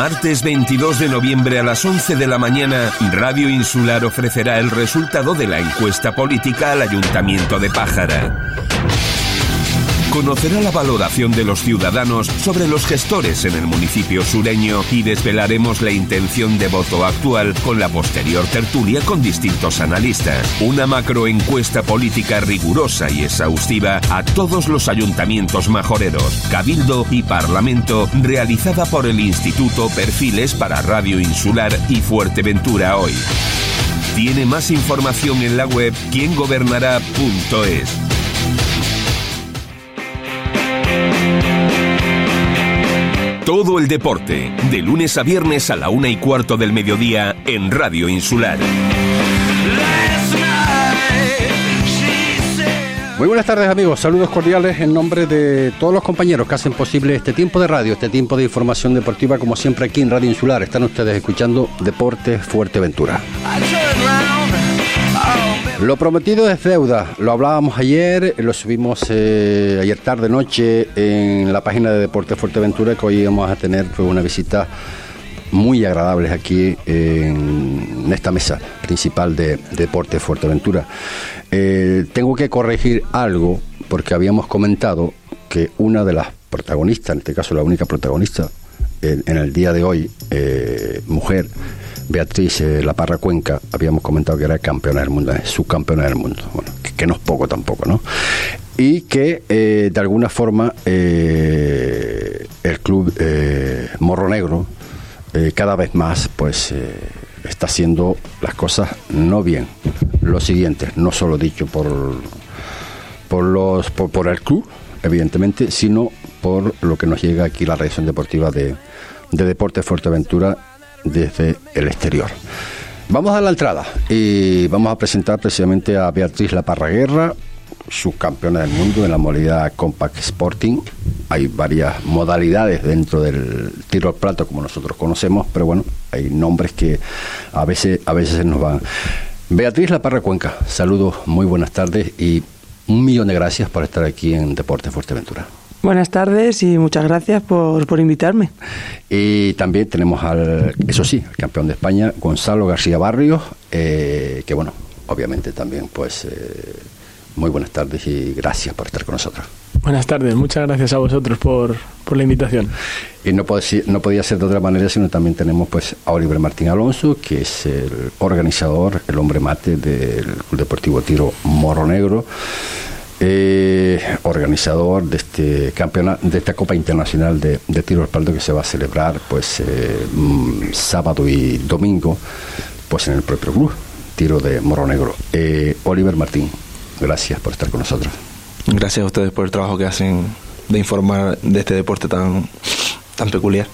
Martes 22 de noviembre a las 11 de la mañana, Radio Insular ofrecerá el resultado de la encuesta política al Ayuntamiento de Pájara conocerá la valoración de los ciudadanos sobre los gestores en el municipio sureño y desvelaremos la intención de voto actual con la posterior tertulia con distintos analistas. Una macroencuesta política rigurosa y exhaustiva a todos los ayuntamientos majoreros, cabildo y parlamento realizada por el Instituto Perfiles para Radio Insular y Fuerteventura Hoy. Tiene más información en la web quiengobernará.es. Todo el deporte, de lunes a viernes a la una y cuarto del mediodía en Radio Insular. Muy buenas tardes amigos, saludos cordiales en nombre de todos los compañeros que hacen posible este tiempo de radio, este tiempo de información deportiva como siempre aquí en Radio Insular. Están ustedes escuchando Deportes Fuerteventura. Lo prometido es deuda, lo hablábamos ayer, lo subimos eh, ayer tarde noche en la página de Deportes Fuerteventura que hoy vamos a tener una visita muy agradable aquí en esta mesa principal de, Deportes Fuerteventura. Eh, tengo que corregir algo porque habíamos comentado que una de las protagonistas, en este caso la única protagonista en, el día de hoy, eh, mujer, Beatriz eh, La Parra Cuenca, habíamos comentado que era campeona del mundo, subcampeona del mundo, bueno, que, no es poco tampoco, ¿no? Y que eh, de alguna forma eh, el club Morro Negro cada vez más pues está haciendo las cosas no bien. Lo siguiente, no solo dicho por, por, los, por, el club, evidentemente, sino por lo que nos llega aquí la redacción deportiva de, de Deportes Fuerteventura desde el exterior. Vamos a la entrada y vamos a presentar precisamente a Beatriz La Parraguerra, subcampeona del mundo en la modalidad Compact Sporting. Hay varias modalidades dentro del tiro al plato como nosotros conocemos, pero bueno, hay nombres que a veces, a veces nos van. Beatriz La Parra Cuenca, saludos, muy buenas tardes y un millón de gracias por estar aquí en Deporte Fuerteventura. Buenas tardes y muchas gracias por, por, invitarme. Y también tenemos al, eso sí, el campeón de España, Gonzalo García Barrios, eh, que bueno, obviamente también pues eh, muy buenas tardes y gracias por estar con nosotros. Buenas tardes, muchas gracias a vosotros por, por la invitación. Y no, no podía ser de otra manera, sino también tenemos pues a Oliver Martín Alonso, que es el organizador, el hombre mate del Club Deportivo Tiro Morro Negro eh, organizador de este campeonato, de esta Copa Internacional de, Tiro al Paldo que se va a celebrar pues eh, mm, sábado y domingo pues en el propio club Tiro de Morro Negro. Eh, Oliver Martín, gracias por estar con nosotros. Gracias a ustedes por el trabajo que hacen de informar de este deporte tan tan peculiar.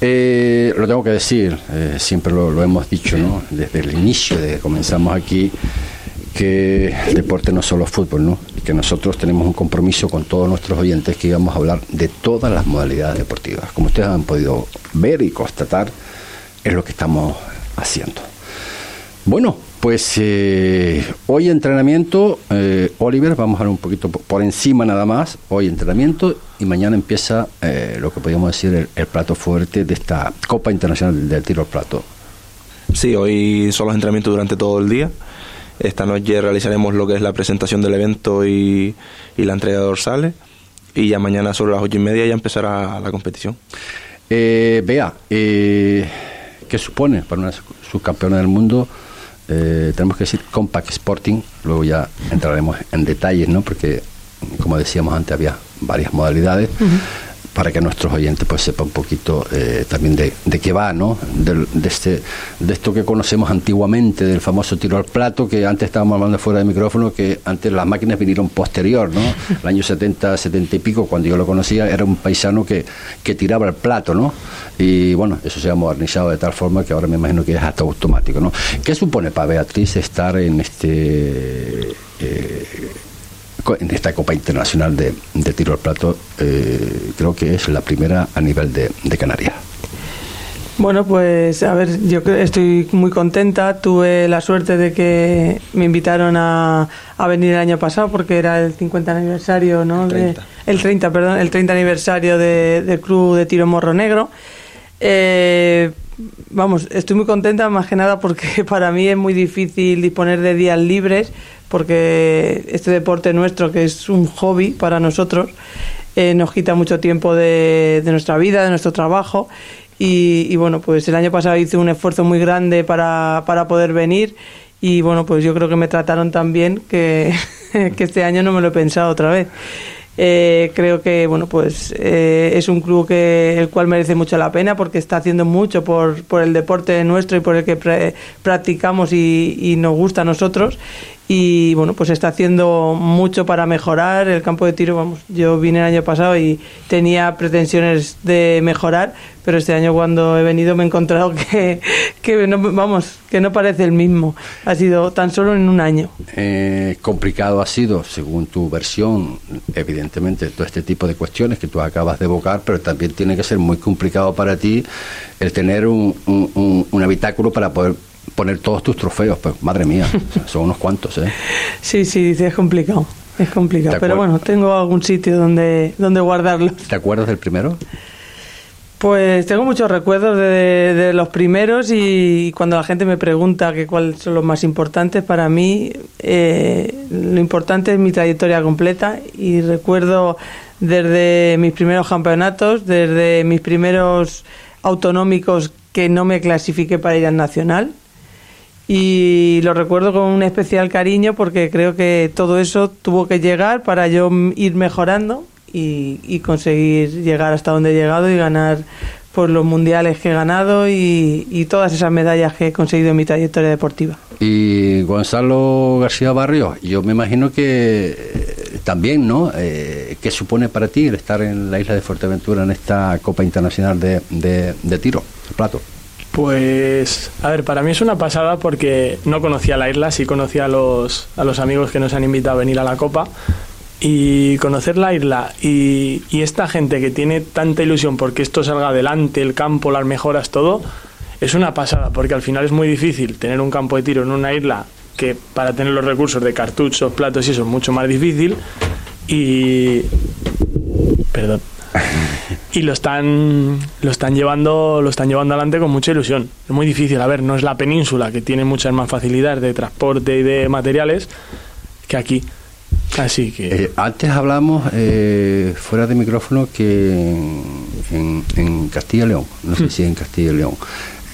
Eh, lo tengo que decir, siempre lo, lo, hemos dicho, ¿no? Desde el inicio de que comenzamos aquí, que el deporte no es solo fútbol, ¿no? que nosotros tenemos un compromiso con todos nuestros oyentes que íbamos a hablar de todas las modalidades deportivas. Como ustedes han podido ver y constatar, es lo que estamos haciendo. Bueno, pues eh, hoy entrenamiento, eh, Oliver, vamos a ver un poquito por encima nada más, hoy entrenamiento y mañana empieza eh, lo que podríamos decir el, plato fuerte de esta Copa Internacional del Tiro al Plato. Sí, hoy son los entrenamientos durante todo el día. Esta noche realizaremos lo que es la presentación del evento y, la entrega de dorsales. Y ya mañana sobre las ocho y media ya empezará la competición. Eh, vea, eh, ¿qué supone para una subcampeona del mundo? Eh, tenemos que decir Compact Sporting, luego ya entraremos en detalles, ¿no? Porque, como decíamos antes, había varias modalidades para que nuestros oyentes pues sepan un poquito eh, también de, de, qué va, ¿no? De, este, de esto que conocemos antiguamente, del famoso tiro al plato, que antes estábamos hablando fuera de micrófono, que antes las máquinas vinieron posterior, ¿no? El año 70, 70 y pico, cuando yo lo conocía, era un paisano que, que tiraba el plato, ¿no? Y bueno, eso se ha modernizado de tal forma que ahora me imagino que es hasta automático, ¿no? ¿Qué supone para Beatriz estar en este... Eh, en esta Copa Internacional de, Tiro al Plato, eh, creo que es la primera a nivel de, Canarias. Bueno, pues a ver, yo estoy muy contenta. Tuve la suerte de que me invitaron a, venir el año pasado porque era el 50 aniversario, ¿no? el 30, perdón, el 30 aniversario del Club de Tiro Morro Negro. Eh, vamos, estoy muy contenta más que nada porque para mí es muy difícil disponer de días libres porque este deporte nuestro, que es un hobby para nosotros, eh, nos quita mucho tiempo de, nuestra vida, de nuestro trabajo. Y, bueno, pues el año pasado hice un esfuerzo muy grande para, para poder venir y bueno, pues yo creo que me trataron tan bien que, que este año no me lo he pensado otra vez. Eh, creo que bueno pues eh, es un club que el cual merece mucho la pena porque está haciendo mucho por, por el deporte nuestro y por el que practicamos y, y, nos gusta a nosotros y bueno, pues está haciendo mucho para mejorar el campo de tiro. Vamos, yo vine el año pasado y tenía pretensiones de mejorar, pero este año cuando he venido me he encontrado que, que no, vamos, que no parece el mismo. Ha sido tan solo en un año. Eh, complicado ha sido, según tu versión, evidentemente, todo este tipo de cuestiones que tú acabas de evocar, pero también tiene que ser muy complicado para ti el tener un, un, un habitáculo para poder poner todos tus trofeos, pues madre mía, son unos cuantos, ¿eh? Sí, sí, es complicado, es complicado, pero bueno, tengo algún sitio donde, donde guardarlos. ¿Te acuerdas del primero? Pues tengo muchos recuerdos de, los primeros y cuando la gente me pregunta que cuáles son los más importantes, para mí eh, lo importante es mi trayectoria completa y recuerdo desde mis primeros campeonatos, desde mis primeros autonómicos que no me clasifiqué para ir al nacional, y lo recuerdo con un especial cariño porque creo que todo eso tuvo que llegar para yo ir mejorando y, conseguir llegar hasta donde he llegado y ganar por los mundiales que he ganado y, todas esas medallas que he conseguido en mi trayectoria deportiva. Y Gonzalo García Barrio, yo me imagino que eh, también, ¿no? Eh, ¿Qué supone para ti el estar en la isla de Fuerteventura en esta Copa Internacional de, de, de Tiro, plato? Pues, a ver, para mí es una pasada porque no conocía la isla, sí conocía a los, a los amigos que nos han invitado a venir a la Copa. Y conocer la isla y, y esta gente que tiene tanta ilusión porque esto salga adelante, el campo, las mejoras, todo, es una pasada porque al final es muy difícil tener un campo de tiro en una isla que para tener los recursos de cartuchos, platos y eso es mucho más difícil. Y. Perdón. y lo están lo están llevando lo están llevando adelante con mucha ilusión es muy difícil a ver no es la península que tiene muchas más facilidades de transporte y de materiales que aquí así que eh, antes hablamos eh, fuera de micrófono que en, Castilla y León no sé hmm. si en Castilla y León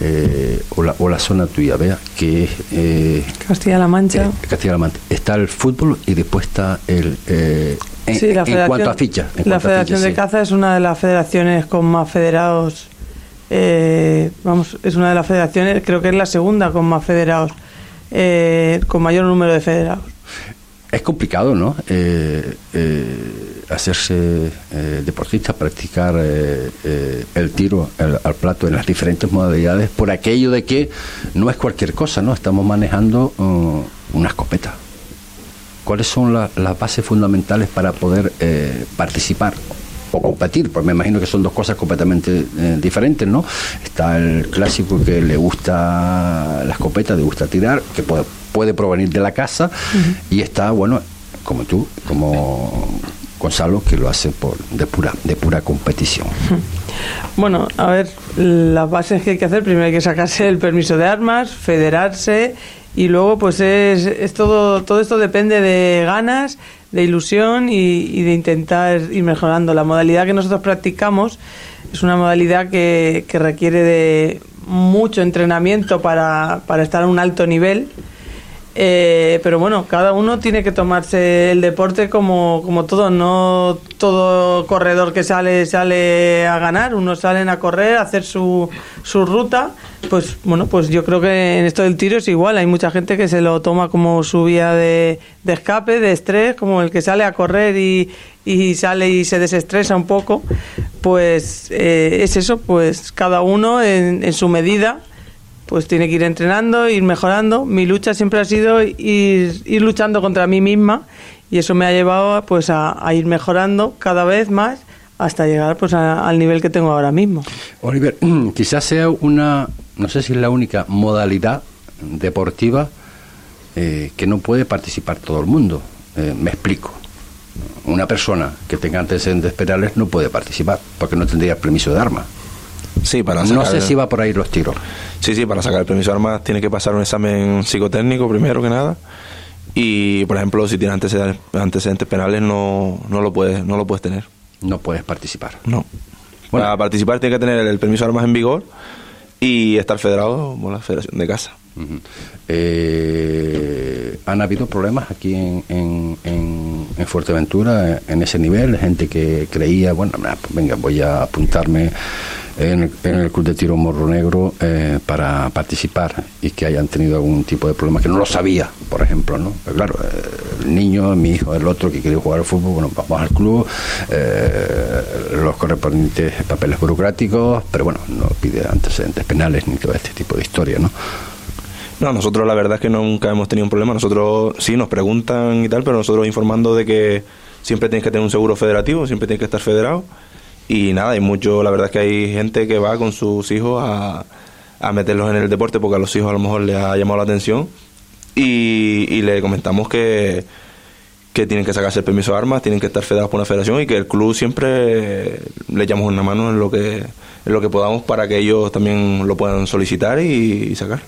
eh, o, la, o, la, zona tuya, vea, que es... Castilla-La Mancha. Castilla-La Mancha. Está el fútbol y después está el, en, cuanto a fichas. La Federación de Caza es una de las federaciones con más federados. Eh, vamos, es una de las federaciones, creo que es la segunda con más federados, eh, con mayor número de federados. Es complicado, ¿no? Eh, hacerse deportista, practicar el tiro al plato en las diferentes modalidades, por aquello de que no es cualquier cosa, ¿no? Estamos manejando uh, una escopeta ¿Cuáles son las bases fundamentales para poder eh, participar o competir? Pues me imagino que son dos cosas completamente eh, diferentes, ¿no? Está el clásico que le gusta la escopeta, le gusta tirar, que puede, puede provenir de la casa, y está, bueno, como tú, como Gonzalo, que lo hace por, de, pura, de pura competición. Bueno, a ver, las bases que hay que hacer, primero hay que sacarse el permiso de armas, federarse y luego pues es, es, todo todo esto depende de ganas de ilusión y, de intentar ir mejorando. La modalidad que nosotros practicamos es una modalidad que, que requiere de mucho entrenamiento para, para estar a un alto nivel eh, pero bueno, cada uno tiene que tomarse el deporte como, como todo, no todo corredor que sale sale a ganar, unos salen a correr, a hacer su, su ruta, pues bueno, pues yo creo que en esto del tiro es igual, hay mucha gente que se lo toma como su vía de, escape, de estrés, como el que sale a correr y, y sale y se desestresa un poco, pues eh, es eso, pues cada uno en, en su medida pues tiene que ir entrenando, ir mejorando. Mi lucha siempre ha sido ir, luchando contra mí misma y eso me ha llevado pues a, ir mejorando cada vez más hasta llegar pues al nivel que tengo ahora mismo. Oliver, quizás sea una, no sé si es la única modalidad deportiva eh, que no puede participar todo el mundo. Eh, me explico. Una persona que tenga antecedentes penales no puede participar porque no tendría permiso de arma. Sí, para No sé si va por ahí los tiros. Sí, sí, para sacar el permiso de armas tiene que pasar un examen psicotécnico primero que nada. Y, por ejemplo, si tiene antecedentes, antecedentes penales, no, no, lo puedes, no lo puedes tener. No puedes participar. No. Bueno. Para participar tiene que tener el permiso de armas en vigor y estar federado por la Federación de Casa. Eh, ¿Han habido problemas aquí en, en, en- en Fuerteventura en ese nivel? Gente que creía, bueno, nah, pues venga, voy a apuntarme en, el- Club de Tiro Morro Negro eh, para participar y que hayan tenido algún tipo de problema que no lo sabía, por ejemplo, ¿no? Claro, eh, el niño, mi hijo, el otro que quiere jugar al fútbol, bueno, vamos al club, eh, los correspondientes papeles burocráticos, pero bueno, no pide antecedentes penales ni todo este tipo de historia, ¿no? No, nosotros la verdad es que nunca hemos tenido un problema. Nosotros sí nos preguntan y tal, pero nosotros informando de que siempre tienes que tener un seguro federativo, siempre tienes que estar federado. Y nada, hay mucho, la verdad es que hay gente que va con sus hijos a, a meterlos en el deporte porque a los hijos a lo mejor les ha llamado la atención. Y, y le comentamos que, que tienen que sacarse el permiso de armas, tienen que estar federados por una federación y que el club siempre le echamos una mano en lo que en lo que podamos para que ellos también lo puedan solicitar y, y sacar.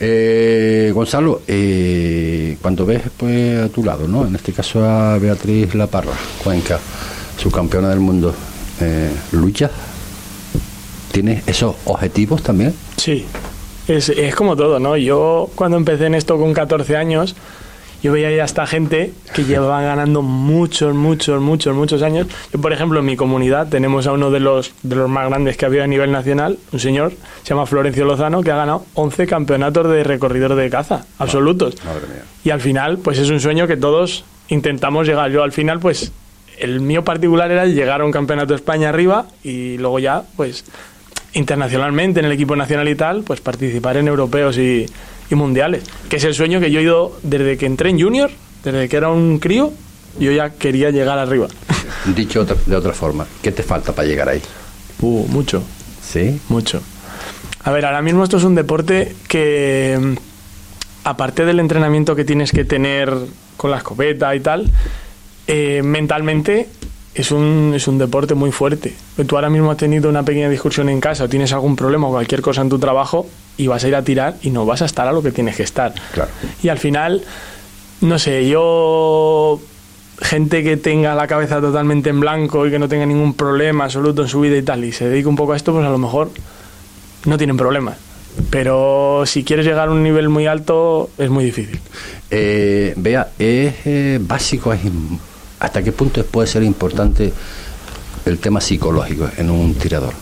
Eh, Gonzalo, eh, cuando ves pues a tu lado, ¿no? En este caso a Beatriz La Parra, Cuenca, subcampeona del mundo, eh, ¿lucha? ¿Tienes esos objetivos también? Sí, es, es como todo, ¿no? Yo cuando empecé en esto con 14 años, yo veía ya a esta gente que llevaba ganando muchos, muchos, muchos, muchos años. Yo, por ejemplo, en mi comunidad tenemos a uno de los, de los más grandes que ha habido a nivel nacional, un señor, se llama Florencio Lozano, que ha ganado 11 campeonatos de recorrido de caza, absolutos. Madre mía. Y al final, pues es un sueño que todos intentamos llegar. Yo al final, pues el mío particular era el llegar a un campeonato de España arriba y luego ya, pues internacionalmente en el equipo nacional y tal, pues participar en europeos y, y mundiales. Que es el sueño que yo he ido desde que entré en junior, desde que era un crío, yo ya quería llegar arriba. Dicho de otra forma, ¿qué te falta para llegar ahí? Uh, mucho. ¿Sí? Mucho. A ver, ahora mismo esto es un deporte que, aparte del entrenamiento que tienes que tener con la escopeta y tal, eh, mentalmente es un, es un deporte muy fuerte. Tú ahora mismo has tenido una pequeña discusión en casa o tienes algún problema o cualquier cosa en tu trabajo y vas a ir a tirar y no vas a estar a lo que tienes que estar. Claro. Y al final, no sé, yo gente que tenga la cabeza totalmente en blanco y que no tenga ningún problema absoluto en su vida y tal, y se dedica un poco a esto, pues a lo mejor no tienen problemas. Pero si quieres llegar a un nivel muy alto, es muy difícil. Eh, vea, es eh, básico, es ¿hasta qué punto puede ser importante el tema psicológico en un tirador?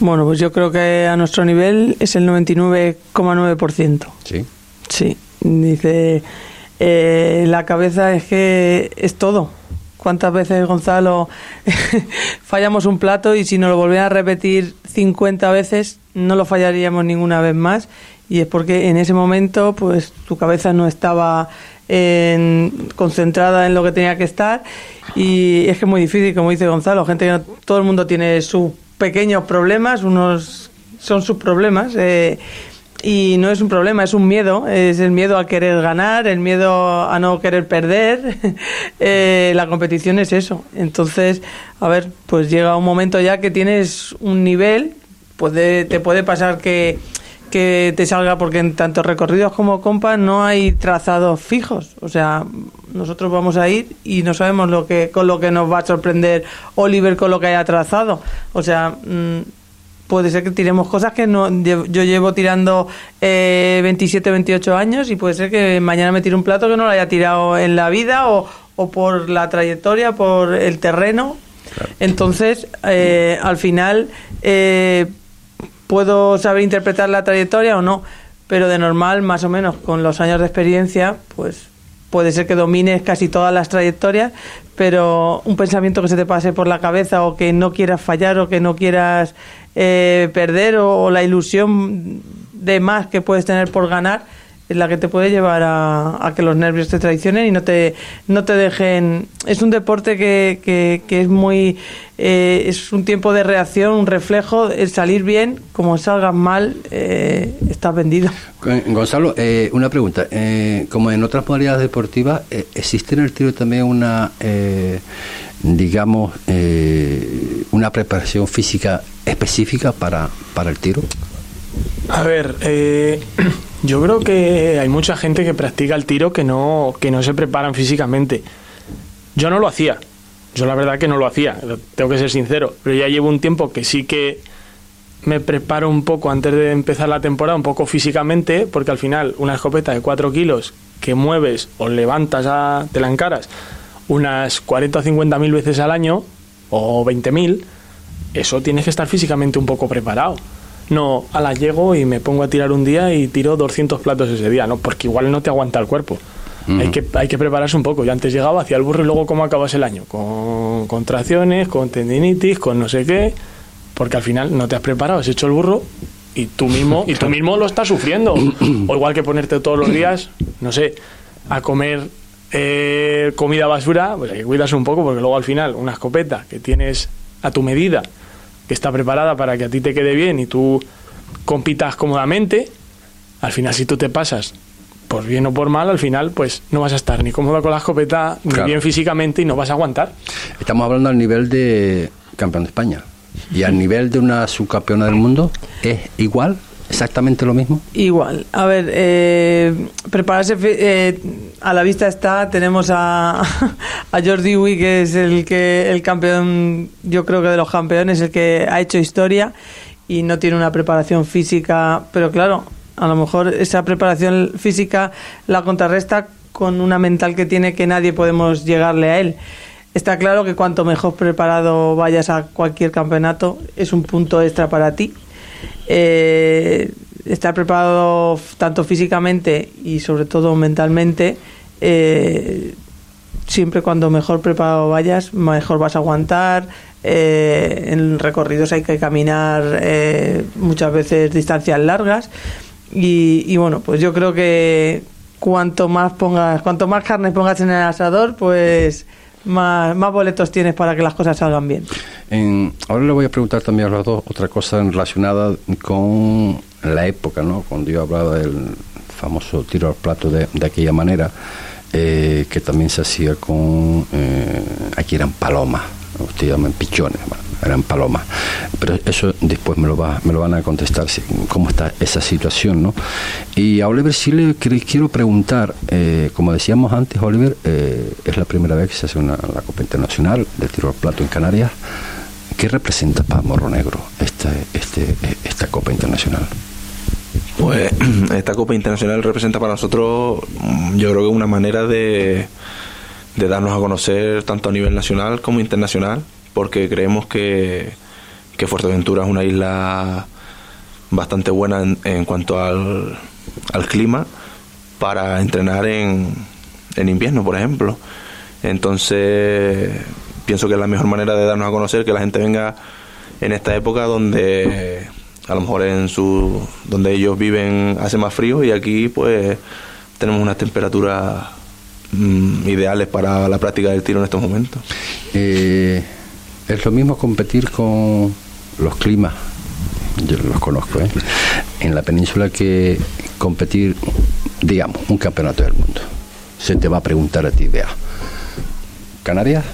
Bueno, pues yo creo que a nuestro nivel es el 99,9%. ¿Sí? Sí, dice, eh, la cabeza es que es todo. ¿Cuántas veces, Gonzalo, fallamos un plato y si nos lo volvieran a repetir 50 veces, no lo fallaríamos ninguna vez más? Y es porque en ese momento, pues tu cabeza no estaba en- concentrada en lo que tenía que estar y es que es muy difícil, como dice Gonzalo, gente que no- todo el mundo tiene sus pequeños problemas, unos son sus problemas. eh, y no es un problema, es un miedo, es el miedo a querer ganar, el miedo a no querer perder. Eh, la competición es eso. Entonces, a ver, pues llega un momento ya que tienes un nivel, puede, te puede pasar que, que te salga, porque en tanto recorridos como compas no hay trazados fijos. O sea, nosotros vamos a ir y no sabemos lo que, con lo que nos va a sorprender Oliver con lo que haya trazado. O sea, mm, puede ser que tiremos cosas que no yo llevo tirando eh, 27, 28 años y puede ser que mañana me tire un plato que no lo haya tirado en la vida o, o por la trayectoria, por el terreno. Entonces, eh, al final, eh, puedo saber interpretar la trayectoria o no, pero de normal, más o menos, con los años de experiencia, pues puede ser que domines casi todas las trayectorias, pero un pensamiento que se te pase por la cabeza o que no quieras fallar o que no quieras eh, perder o, o la ilusión de más que puedes tener por ganar, es la que te puede llevar a, a, que los nervios te traicionen y no te, no te dejen... Es un deporte que, que, que es muy... Eh, es un tiempo de reacción, un reflejo, el salir bien, como salgas mal, eh, estás vendido. Gonzalo, eh, una pregunta. Eh, como en otras modalidades deportivas, eh, ¿existe en el tiro también una, eh, digamos, eh, una preparación física específica para, para el tiro? A ver, eh, yo creo que hay mucha gente que practica el tiro que no, que no se preparan físicamente. Yo no lo hacía. Yo la verdad que no lo hacía, tengo que ser sincero. Pero ya llevo un tiempo que sí que me preparo un poco antes de empezar la temporada, un poco físicamente, porque al final una escopeta de 4 kilos que mueves o levantas, a, te la encaras unas 40 o 50 mil veces al año, o 20 mil, eso tienes que estar físicamente un poco preparado. No, a la llego y me pongo a tirar un día y tiro 200 platos ese día, no, porque igual no te aguanta el cuerpo. Hay, que, hay que prepararse un poco. Yo antes llegaba, hacía el burro y luego cómo acabas el año. Con contracciones, con tendinitis, con no sé qué, porque al final no te has preparado, has hecho el burro y tú mismo, y tú mismo lo estás sufriendo. O igual que ponerte todos los días, no sé, a comer eh, comida basura, pues hay que cuidarse un poco porque luego al final una escopeta que tienes a tu medida, que está preparada para que a ti te quede bien y tú compitas cómodamente, al final si tú te pasas por bien o por mal, al final pues no vas a estar ni cómodo con la escopeta, ni claro. bien físicamente y no vas a aguantar. Estamos hablando al nivel de campeón de España. ¿Y al nivel de una subcampeona del mundo es igual? ¿Exactamente lo mismo? Igual. A ver, eh, prepararse eh, a la vista está. Tenemos a, a Jordi Dewey, que es el que el campeón, yo creo que de los campeones, el que ha hecho historia y no tiene una preparación física. Pero claro, a lo mejor esa preparación física la contrarresta con una mental que tiene que nadie podemos llegarle a él. Está claro que cuanto mejor preparado vayas a cualquier campeonato, es un punto extra para ti eh, estar preparado tanto físicamente y sobre todo mentalmente, eh, siempre cuando mejor preparado vayas, mejor vas a aguantar. Eh, en recorridos hay que caminar muchas veces distancias largas y, y, bueno, pues yo creo que cuanto más pongas, cuanto más carne pongas en el asador, pues más, boletos tienes para que las cosas salgan bien. En, ahora le voy a preguntar también a los dos otra cosa relacionada con la época, ¿no? Cuando yo hablaba del famoso tiro al plato de, de aquella manera, eh, que también se hacía con, eh, aquí eran palomas, ustedes llaman pichones, eran palomas. Pero eso después me lo, va, me lo van a contestar, cómo está esa situación, ¿no? Y a Oliver sí le quiero preguntar, eh, como decíamos antes, Oliver, eh, es la primera vez que se hace una, la Copa Internacional de tiro al plato en Canarias. ¿Qué representa para Morro Negro este, este, esta Copa Internacional? Pues esta Copa Internacional representa para nosotros, yo creo que una manera de, de darnos a conocer tanto a nivel nacional como internacional, porque creemos que, que Fuerteventura es una isla bastante buena en, cuanto al, al, clima para entrenar en, en invierno, por ejemplo. Entonces, pienso que es la mejor manera de darnos a conocer que la gente venga en esta época donde a lo mejor en su donde ellos viven hace más frío y aquí pues tenemos unas temperaturas mmm, ideales para la práctica del tiro en estos momentos. Eh, es lo mismo competir con los climas, yo los conozco, ¿eh? en la península que competir, digamos, un campeonato del mundo. Se te va a preguntar a ti, vea, ¿Canarias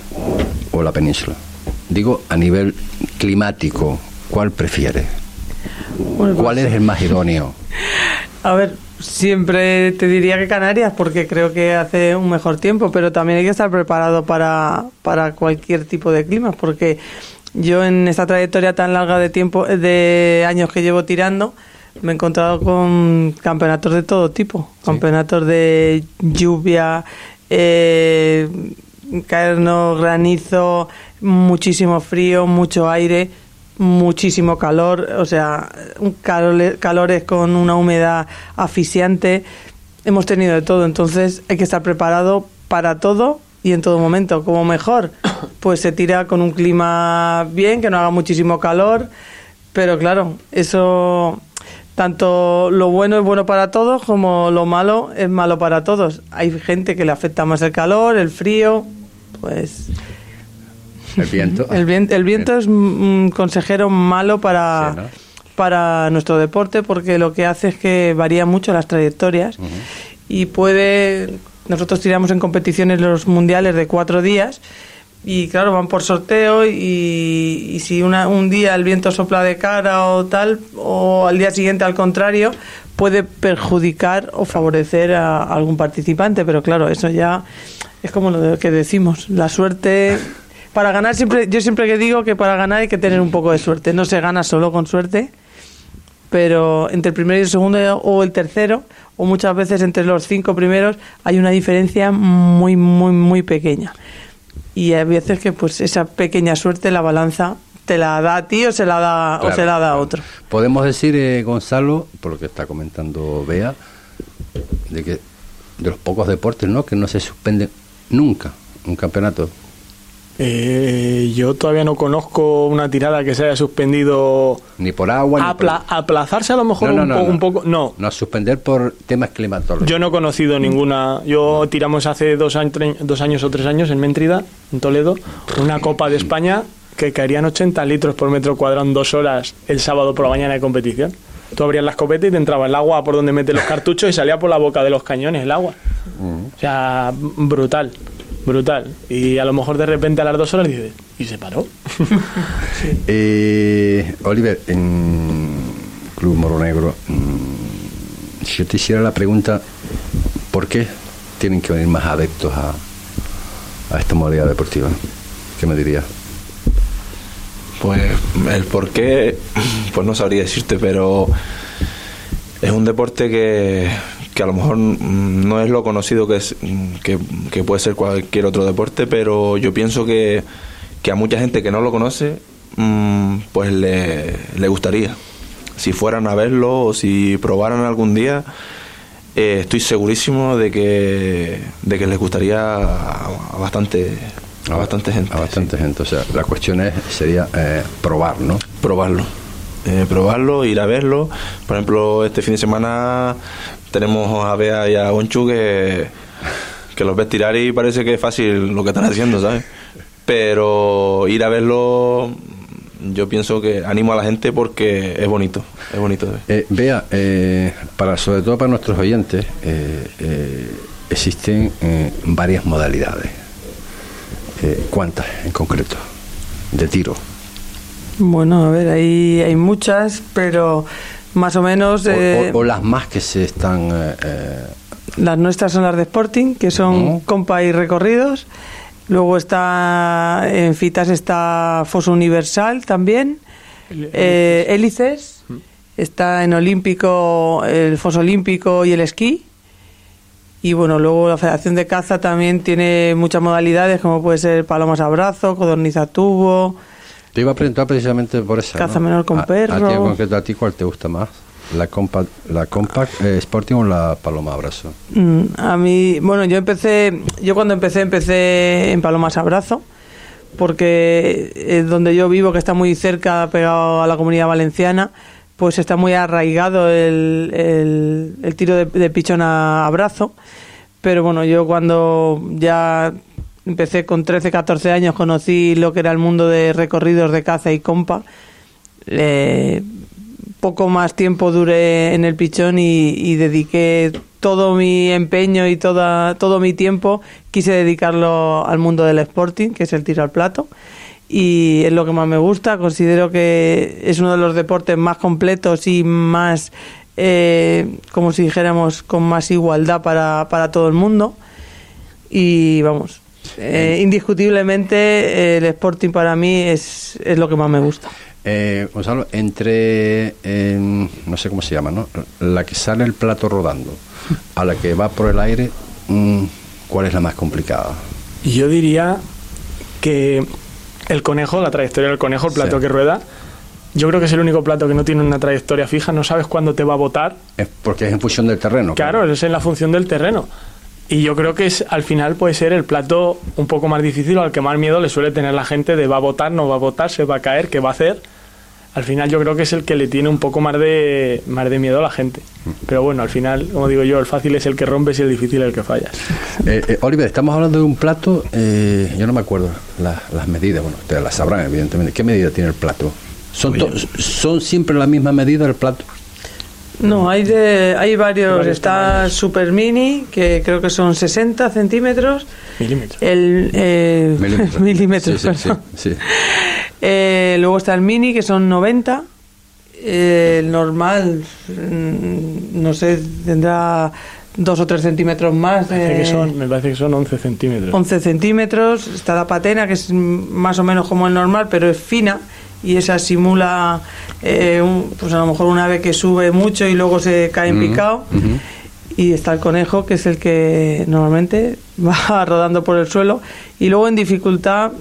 o la península? Digo, a nivel climático, ¿cuál prefieres? Bueno, ¿Cuál pues, es el más idóneo? A ver, siempre te diría que Canarias, porque creo que hace un mejor tiempo, pero también hay que estar preparado para, para cualquier tipo de clima, porque yo en esta trayectoria tan larga de tiempo, de años que llevo tirando, me he encontrado con campeonatos de todo tipo, sí. campeonatos de lluvia, eh, caernos granizo, muchísimo frío, mucho aire muchísimo calor, o sea, calor, calores con una humedad asfixiante. Hemos tenido de todo, entonces hay que estar preparado para todo y en todo momento. Como mejor, pues se tira con un clima bien, que no haga muchísimo calor, pero claro, eso tanto lo bueno es bueno para todos como lo malo es malo para todos. Hay gente que le afecta más el calor, el frío, pues el viento. El, viento, el viento es un consejero malo para, para nuestro deporte porque lo que hace es que varía mucho las trayectorias y puede... Nosotros tiramos en competiciones los mundiales de cuatro días y claro, van por sorteo y, si una, un día el viento sopla de cara o tal, o al día siguiente al contrario, puede perjudicar o favorecer a algún participante, pero claro, eso ya es como lo que decimos, la suerte para ganar siempre, yo siempre que digo que para ganar hay que tener un poco de suerte. No se gana solo con suerte, pero entre el primero y el segundo o el tercero, o muchas veces entre los cinco primeros, hay una diferencia muy, muy, muy pequeña. Y hay veces que pues esa pequeña suerte, la balanza, te la da a ti o se la da, o se la da a otro. Podemos decir, eh, Gonzalo, por lo que está comentando Bea, de que de los pocos deportes ¿no? que no se suspenden nunca un campeonato eh, yo todavía no conozco una tirada que se haya suspendido. Ni por agua. Aplazarse a lo mejor un, poco. No. No, suspender por temas climatológicos. Yo no he conocido ninguna. Yo tiramos hace dos, años, dos años o tres años en Mentrida, en Toledo, una Copa de España que caerían 80 litros por metro cuadrado en dos horas el sábado por la mañana de competición. Tú abrías la escopeta y te entraba el agua por donde metes los cartuchos y salía por la boca de los cañones el agua. O sea, brutal brutal. Y a lo mejor de repente a las dos horas dice, ¿y se paró? eh, Oliver, en Club Moro Negro, mm, si yo te hiciera la pregunta, ¿por qué tienen que venir más adeptos a, a esta modalidad deportiva? ¿Qué me dirías? Pues el por qué, pues no sabría decirte, pero es un deporte que, que a lo mejor no es lo conocido que, es, que, puede ser cualquier otro deporte, pero yo pienso que, a mucha gente que no lo conoce, mm, pues le, gustaría. Si fueran a verlo o si probaran algún día, eh, estoy segurísimo de que, de que les gustaría a, bastante a bastante gente. A bastante gente. O sea, la cuestión es, sería eh, probar, ¿no? Probarlo. Eh, probarlo, ir a verlo. Por ejemplo, este fin de semana tenemos a Bea y a Gonchu que, que los ves tirar y parece que es fácil lo que están haciendo, ¿sabes? Pero ir a verlo, yo pienso que animo a la gente porque es bonito, es bonito. Eh, Bea, eh, para, sobre todo para nuestros oyentes, eh, existen varias modalidades. ¿Cuántas en concreto? De tiro. Bueno, a ver, hay, hay muchas, pero más o menos. o, eh, las más que se están. Eh, eh, las nuestras son las de Sporting, que son compa y recorridos. Luego está en Fitas está Foso Universal también. Hélices. Está en Olímpico el Foso Olímpico y el esquí. Y bueno, luego la Federación de Caza también tiene muchas modalidades, como puede ser palomas a brazo, codorniza tubo, te iba a preguntar precisamente por esa. Caza menor con perro. A, ti, ¿cuál te gusta más? ¿La Compact, la compact eh, Sporting o la Paloma Abrazo? Mm, a mí, bueno, yo empecé, yo cuando empecé, empecé en Palomas Abrazo, porque es donde yo vivo, que está muy cerca, pegado a la comunidad valenciana, pues está muy arraigado el, el, tiro de, de pichón a abrazo. Pero bueno, yo cuando ya empecé con 13, 14 años, conocí lo que era el mundo de recorridos de caza y compa. poco más tiempo duré en el pichón y, dediqué todo mi empeño y toda, todo mi tiempo, quise dedicarlo al mundo del sporting, que es el tiro al plato. Y es lo que más me gusta. Considero que es uno de los deportes más completos y más, eh, como si dijéramos, con más igualdad para, para todo el mundo. Y vamos, eh, indiscutiblemente eh, el Sporting para mí es, es lo que más me gusta. Eh, Gonzalo, entre, no sé cómo se llama, ¿no? La que sale el plato rodando a la que va por el aire, mm, ¿cuál es la más complicada? Yo diría que el conejo, la trayectoria del conejo, el plato que rueda, yo creo que es el único plato que no tiene una trayectoria fija, no sabes cuándo te va a botar. Es porque es en función del terreno. Claro, es en la función del terreno. Y yo creo que es, al final puede ser el plato un poco más difícil al que más miedo le suele tener la gente de va a votar, no va a votar, se va a caer, qué va a hacer. al final yo creo que es el que le tiene un poco más de, más de miedo a la gente. Pero bueno, al final, como digo yo, el fácil es el que rompes y el difícil el que fallas. Eh, eh, Oliver, estamos hablando de un plato, eh, yo no me acuerdo la- las medidas, bueno, ustedes las sabrán evidentemente. ¿Qué medida tiene el plato? ¿Son, to- ¿Son siempre la misma medida del plato? No, hay de, hay varios. Varios Está tamaños. Super Mini, que creo que son 60 centímetros. Milímetros. El eh, Milímetros. milímetros, Sí, sí, sí, perdón. sí. Eh, luego está el Mini, que son 90. Eh, el normal, mm, no sé, tendrá 2 o 3 centímetros más. Me parece, eh, que son, me parece que son 11 centímetros. 11 centímetros. Está la patena, que es mm, más o menos como el normal, pero es fina. Y esa simula, eh, un- pues a lo mejor una ave que sube mucho y luego se cae en picado. Y está el conejo, que es el que normalmente va rodando por el suelo. Y luego en dificultad,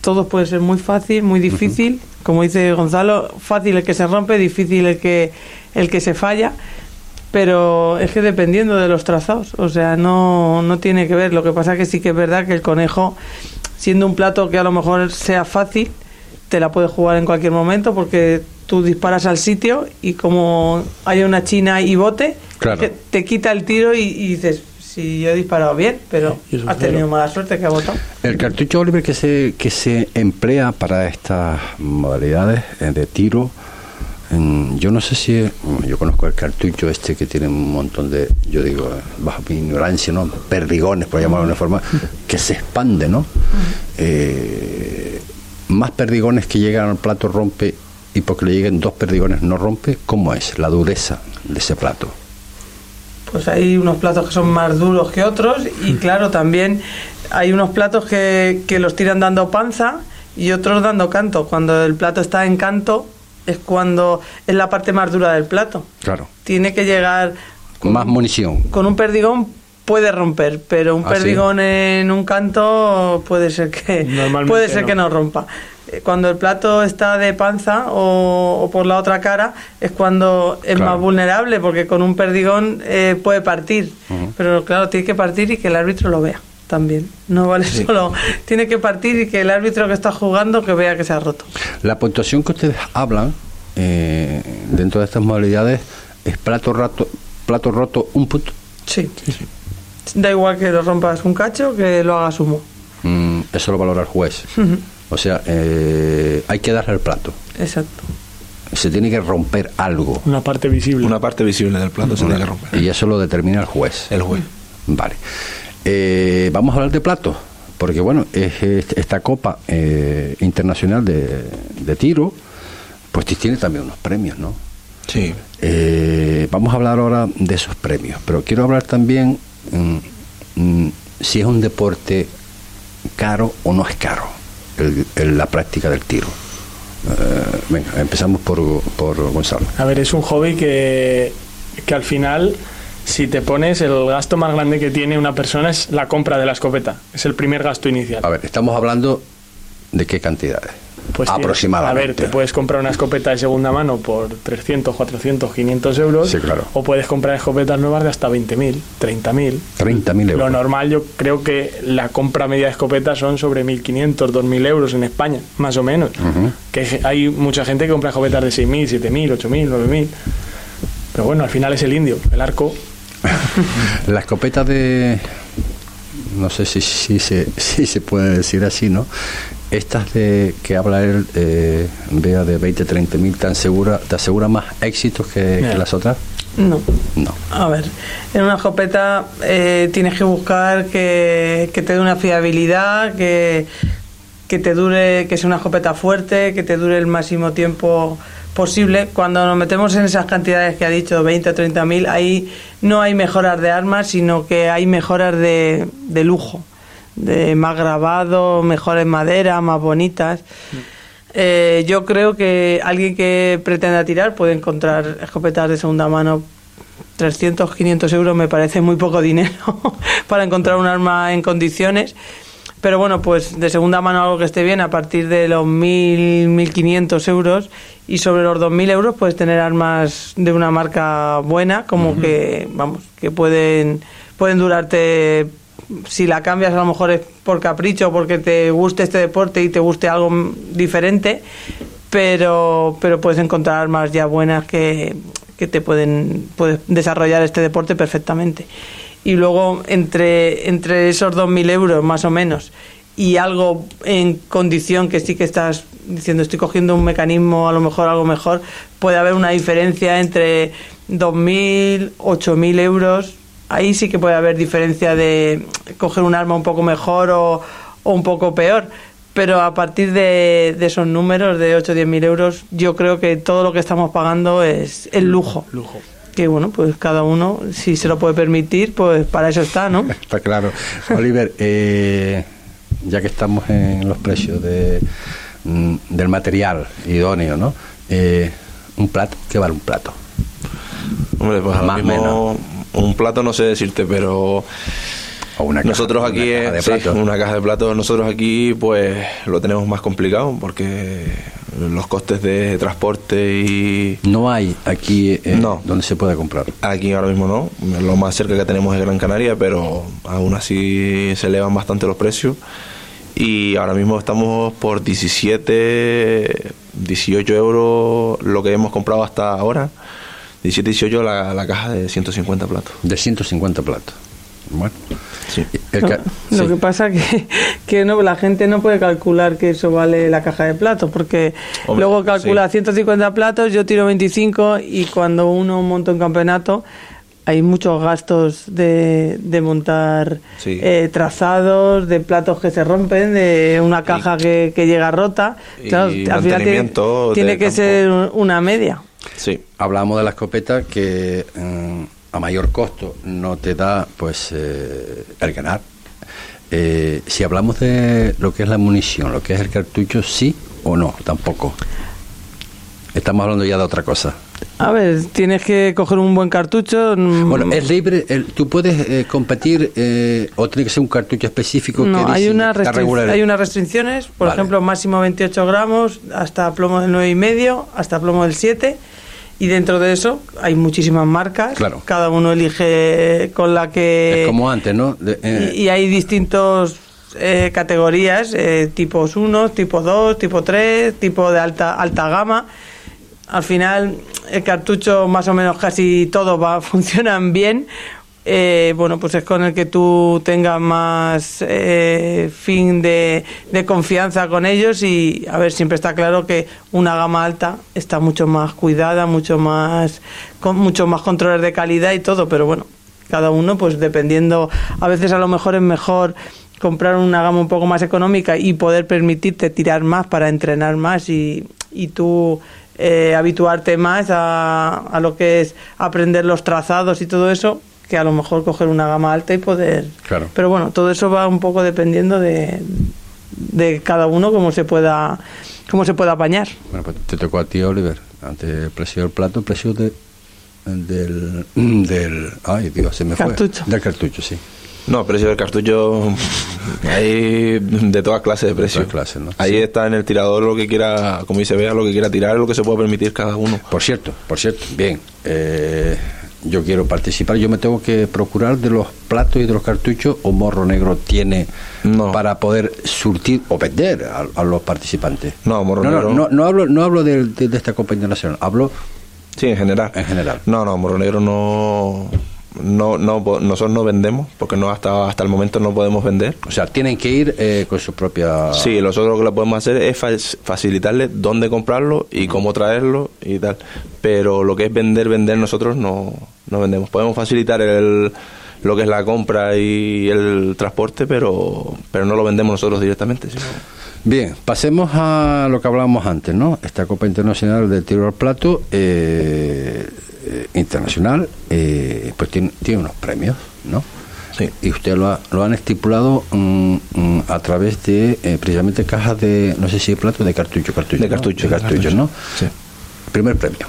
todo puede ser muy fácil, muy difícil. Como dice Gonzalo, fácil el que se rompe, difícil el que, el que se falla. Pero es que dependiendo de los trazados, o sea, no, no tiene que ver. Lo que pasa que sí que es verdad que el conejo, siendo un plato que a lo mejor sea fácil, te la puedes jugar en cualquier momento porque tú disparas al sitio y como hay una china y bote, Claro. te quita el tiro y, y dices, si yo he disparado bien, pero has tenido mala suerte que ha botado. El cartucho Oliver que se, que se emplea para estas modalidades eh, de tiro, yo no sé si, yo conozco el cartucho este que tiene un montón de, yo digo, bajo mi ignorancia, ¿no? Perdigones, por llamarlo de una forma, que se expande, ¿no? Eh, más perdigones que llegan al plato rompe y porque le lleguen dos perdigones no rompe, ¿cómo es la dureza de ese plato? Pues hay unos platos que son más duros que otros y claro, también hay unos platos que, que los tiran dando panza y otros dando canto. Cuando el plato está en canto es cuando es la parte más dura del plato. Claro. Tiene que llegar Más munición. con un perdigón puede romper, pero un ¿Ah, sí? perdigón en un canto puede ser que puede ser no. que no rompa. Eh, Cuando el plato está de panza o, o por la otra cara es cuando es Claro. más vulnerable porque con un perdigón eh, puede partir, pero claro tiene que partir y que el árbitro lo vea también. No vale solo tiene que partir y que el árbitro que está jugando que vea que se ha roto. La puntuación que ustedes hablan eh, dentro de estas modalidades es plato, rato, plato roto un punto. Sí. Da igual que lo rompas un cacho que lo hagas humo. Mm, eso lo valora el juez. O sea, eh, hay que darle el plato. Exacto. Se tiene que romper algo. Una parte visible. Una parte visible del plato se tiene que romper. Y eso lo determina el juez. El juez. Vale. Eh, vamos a hablar de platos. Porque bueno, es, es- esta Copa eh, Internacional de, de Tiro, pues tiene también unos premios, ¿no? Sí. Eh, vamos a hablar ahora de esos premios, pero quiero hablar también mm, mm, si es un deporte caro o no es caro el- el- la práctica del tiro. Eh, venga, empezamos por, por Gonzalo. A ver, es un hobby que, que al final, si te pones, el gasto más grande que tiene una persona es la compra de la escopeta. Es el primer gasto inicial. A ver, estamos hablando de qué cantidades. Pues Aproximadamente. A ver, te puedes comprar una escopeta de segunda mano por 300, 400, 500 euros. Sí, claro. O puedes comprar escopetas nuevas de hasta 20.000, 30.000. 30.000 euros. Lo normal, yo creo que la compra media de escopetas son sobre 1.500, 2.000 euros en España, más o menos. Ujú. Que hay mucha gente que compra escopetas de 6.000, 7.000, 8.000, 9.000. Pero bueno, al final es el indio, el arco. La escopeta de. No sé si, si, se, si se puede decir así, ¿no? Estas de que habla él, eh, vea de 20, 30 mil, ¿te asegura, ¿te asegura más éxitos que, las otras? No. No. A ver, en una escopeta eh, tienes que buscar que, que te dé una fiabilidad, que, que te dure, que sea una escopeta fuerte, que te dure el máximo tiempo posible. Cuando nos metemos en esas cantidades que ha dicho, 20 o 30 mil, ahí no hay mejoras de armas, sino que hay mejoras de, de lujo, de más grabado, mejores maderas, más bonitas. Eh, yo creo que alguien que pretenda tirar puede encontrar escopetas de segunda mano 300, 500 euros me parece muy poco dinero para encontrar un arma en condiciones. Pero bueno, pues de segunda mano algo que esté bien, a partir de los 1.000, 1.500 euros y sobre los 2.000 euros puedes tener armas de una marca buena, como que, vamos, que pueden, pueden durarte, si la cambias a lo mejor es por capricho, porque te guste este deporte y te guste algo diferente, pero, pero puedes encontrar armas ya buenas que, que te pueden puedes desarrollar este deporte perfectamente. Y luego entre, entre esos 2.000 euros más o menos y algo en condición que sí que estás diciendo estoy cogiendo un mecanismo a lo mejor algo mejor, puede haber una diferencia entre 2.000, 8.000 euros. Ahí sí que puede haber diferencia de coger un arma un poco mejor o, o un poco peor pero a partir de, esos números de 8 o 10 mil euros, yo creo que todo lo que estamos pagando es el lujo. Lujo. Que bueno, pues cada uno, si se lo puede permitir, pues para eso está, ¿no? está claro. Oliver, eh, ya que estamos en los precios de, mm, del material idóneo, ¿no? Eh, un plato, ¿qué vale un plato? Hombre, pues más o menos. Un plato no sé decirte, pero nosotros aquí, una caja, de una caja de platos, nosotros aquí pues lo tenemos más complicado porque los costes de transporte y... No hay aquí eh, no. donde se pueda comprar. Aquí ahora mismo no, lo más cerca que tenemos es Gran Canaria, pero aún así se elevan bastante los precios y ahora mismo estamos por 17, 18 euros lo que hemos comprado hasta ahora. 17, 18 la, la caja de 150 platos. De 150 platos. Bueno, lo que pasa que, que no, la gente no puede calcular que eso vale la caja de platos, porque luego calcula 150 platos, yo tiro 25 y cuando uno monta un campeonato hay muchos gastos de, de montar eh, trazados, de platos que se rompen, de una caja que, que, llega rota. al final tiene, que ser una media. Sí. Hablábamos de la escopeta que... Mm, a mayor costo no te da pues eh, el ganar. Eh, si hablamos de lo que es la munición, lo que es el cartucho, sí o no, tampoco. Estamos hablando ya de otra cosa. A ver, tienes que coger un buen cartucho. Mm, bueno, es libre. ¿Tú puedes eh, competir o tiene que ser un cartucho específico? No, hay, una hay unas restricciones. Por ejemplo, máximo 28 gramos, hasta plomo del 9,5, hasta plomo del 7 y dentro de eso hay muchísimas marcas. Claro. Cada uno elige con la que. Es como antes, ¿no? Eh. y, hay distintos eh, categorías, eh, tipos 1, tipo 2, tipo 3, tipo de alta, alta gama. Al final, el cartucho, más o menos casi todo va, funcionan bien. Eh, bueno, pues es con el que tú tengas más eh, fin de, confianza con ellos y, a ver, siempre está claro que una gama alta está mucho más cuidada, mucho más, con muchos más controles de calidad y todo, pero bueno, cada uno, pues dependiendo, a veces a lo mejor es mejor comprar una gama un poco más económica y poder permitirte tirar más para entrenar más y, y tú eh, habituarte más a, a lo que es aprender los trazados y todo eso que a lo mejor coger una gama alta y poder... Claro. Pero bueno, todo eso va un poco dependiendo de, de cada uno cómo se pueda cómo se pueda apañar. Bueno, pues te tocó a ti, Oliver, ante el precio del plato, el precio de, del, del... Ay, Dios, se me cartucho. Del cartucho, sí. No, precio del cartucho hay de todas clases de precios. Clases, ¿no? Ahí está en el tirador lo que quiera, como dice vea, lo que quiera tirar, lo que se pueda permitir cada uno. Por cierto, por cierto, bien. Eh, yo quiero participar, yo me tengo que procurar de los platos y de los cartuchos o Morro Negro tiene para poder surtir o vender a, los participantes. No, Morro no, Negro. No, no, hablo, no hablo de, de, esta Copa Internacional, hablo. Sí, en general. En general. No, no, Morro Negro no no, no, nosotros no vendemos porque no hasta hasta el momento no podemos vender. O sea, tienen que ir eh, con su propia. Sí, nosotros lo que le podemos hacer es facilitarles dónde comprarlo y cómo traerlo y tal. Pero lo que es vender, vender nosotros no, no vendemos. Podemos facilitar el, lo que es la compra y el transporte, pero, pero no lo vendemos nosotros directamente. Bien, pasemos a lo que hablábamos antes, ¿no? Esta Copa Internacional de Tiro al Plato. Eh, internacional, eh, pues tiene, tiene, unos premios, ¿no? Sí. Y usted lo, lo han estipulado mm, mm, a través de eh, precisamente cajas de, no sé si de plato, de cartucho, cartucho. De cartucho, de cartuchos, ¿no? Sí. Primer premio.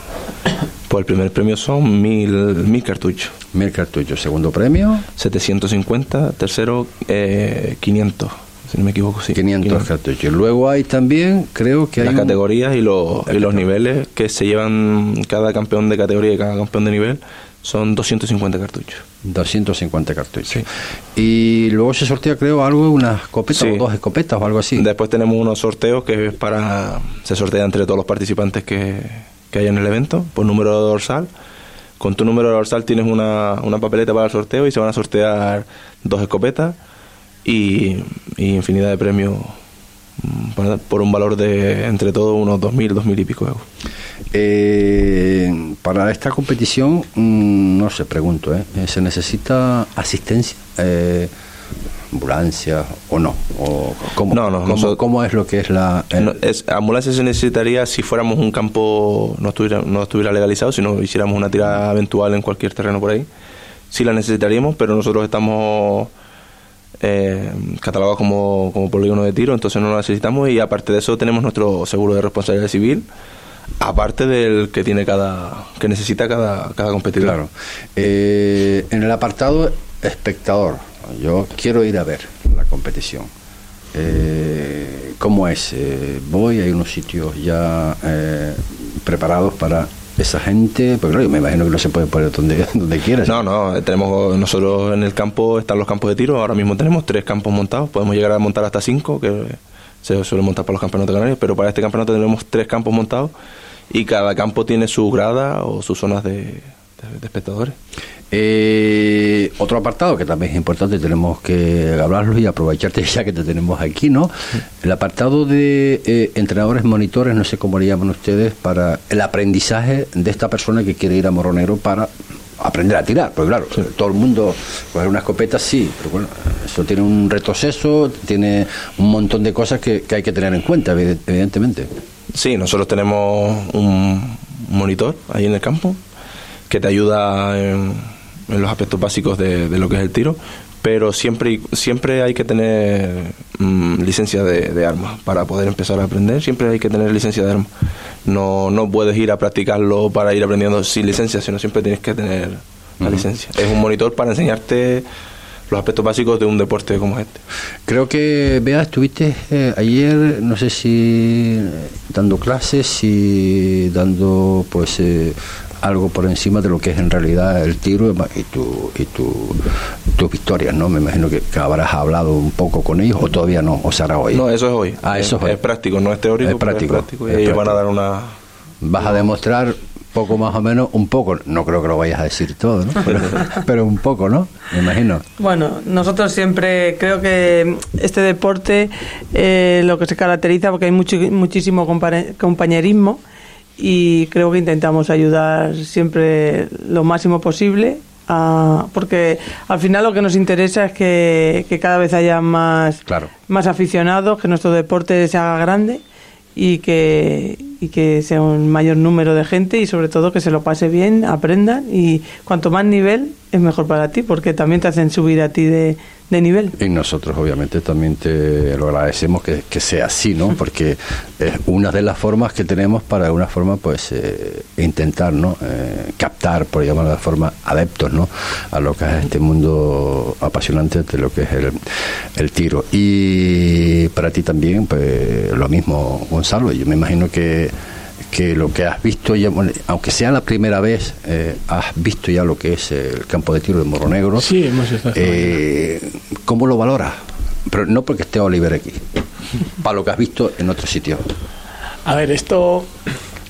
Pues el primer premio son mil, mil cartuchos. Mil cartuchos. Segundo premio. 750. Tercero, eh, 500. Si no me equivoco, sí. 500 cartuchos. Luego hay también, creo que hay... Las un- categorías y los, y los niveles que se llevan cada campeón de categoría y cada campeón de nivel son 250 cartuchos. 250 cartuchos. Sí. Y luego se sortea, creo, algo, unas escopetas Sí. o dos escopetas o algo así. Después tenemos unos sorteos que es para. Se sortea entre todos los participantes que, que hay en el evento, por número de dorsal. Con tu número de dorsal tienes una, una papeleta para el sorteo y se van a sortear dos escopetas y, y infinidad de premios para- por un valor de entre todos unos 2.000, 2.000 y pico euros. Eh, para esta competición, mm, no sé, pregunto, ¿eh? Eh, ¿se necesita asistencia? Eh, ambulancia o no? O ¿cómo, No, no, ¿cómo, nosotros- cómo es lo que es la... el- No, es, ambulancia se necesitaría si fuéramos un campo no estuviera, no estuviera legalizado, si no hiciéramos una tirada eventual en cualquier terreno por ahí. Sí la necesitaríamos, pero nosotros estamos eh, catalogados como, como polígono de tiro, entonces no lo necesitamos y aparte de eso tenemos nuestro seguro de responsabilidad civil, aparte del que tiene cada que necesita cada, cada competidor. Claro. Eh, en el apartado espectador, yo quiero ir a ver la competición. Eh, ¿Cómo es? Eh, voy, hay unos sitios ya eh, preparados para esa gente, porque claro, yo me imagino que no se puede poner donde, donde quieras. No, no, tenemos nosotros en el campo, están los campos de tiro, ahora mismo tenemos tres campos montados, podemos llegar a montar hasta cinco, que se suele montar para los campeonatos canarios, pero para este campeonato tenemos tres campos montados y cada campo tiene su grada o sus zonas de, de- espectadores. Eh, otro apartado que también es importante, tenemos que hablarlo y aprovecharte ya que te tenemos aquí, ¿no? El apartado de eh, entrenadores, monitores, no sé cómo le llaman ustedes, para el aprendizaje de esta persona que quiere ir a Moronero para aprender a tirar, porque claro, todo el mundo coger una escopeta sí, pero bueno, eso tiene un retroceso, tiene un montón de cosas que, que hay que tener en cuenta, evide- evidentemente. Sí, nosotros tenemos un monitor ahí en el campo que te ayuda en, en los aspectos básicos de, de lo que es el tiro, pero siempre, y- siempre hay que tener mm, licencia de, de armas para poder empezar a aprender, siempre hay que tener licencia de armas. No, no puedes ir a practicarlo para ir aprendiendo sin licencia, sino siempre tienes que tener la licencia. Es un monitor para enseñarte los aspectos básicos de un deporte como este. Creo que, Bea, estuviste eh, ayer, no sé si dando clases, si dando pues eh, algo por encima de lo que es en realidad el tiro y tu y tu, tus victorias, ¿no? Me imagino que, que habrás hablado un poco con ellos o todavía no, o será hoy. No, eso es hoy. Ah, eso es es, hoy. es práctico, no es teórico, Es práctico, y es ellos van a dar una, Vas a demostrar poco más o menos, un poco, no creo que lo vayas a decir todo, ¿no? Pero, pero un poco, ¿no? Me imagino. Bueno, nosotros siempre creo que este deporte eh, lo que se caracteriza porque hay mucho, muchísimo compañerismo y creo que intentamos ayudar siempre lo máximo posible a- porque al final lo que nos interesa es que, que cada vez haya más, Claro. más aficionados, que nuestro deporte se haga grande y que, y que sea un mayor número de gente y sobre todo que se lo pase bien, aprendan y cuanto más nivel es mejor para ti porque también te hacen subir a ti de, de nivel. Y nosotros obviamente también te lo agradecemos que, que sea así, ¿no? Porque es una de las formas que tenemos para de alguna forma pues eh, intentar, ¿no? Eh, captar, por llamarlo de forma, adeptos, ¿no? A lo que es este mundo apasionante de lo que es el, el tiro. Y para ti también, pues lo mismo, Gonzalo. Yo me imagino que que lo que has visto ya, aunque sea la primera vez, eh, has visto ya lo que es el campo de tiro de Morro Negro. Sí, hemos estado Eh, ¿Cómo lo valoras? Pero no porque esté Oliver aquí, para lo que has visto en otros sitios. A ver, esto,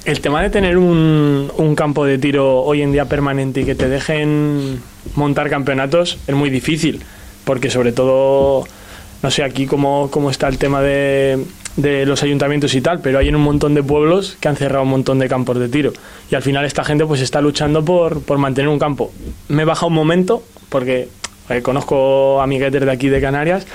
el tema de tener un, un campo de tiro hoy en día permanente y que te dejen montar campeonatos es muy difícil, porque sobre todo, no sé aquí cómo, cómo está el tema de, de los ayuntamientos y tal, pero hay en un montón de pueblos que han cerrado un montón de campos de tiro. Y al final esta gente pues está luchando por, por mantener un campo. Me he bajado un momento, porque eh, conozco amiguetes de aquí de Canarias,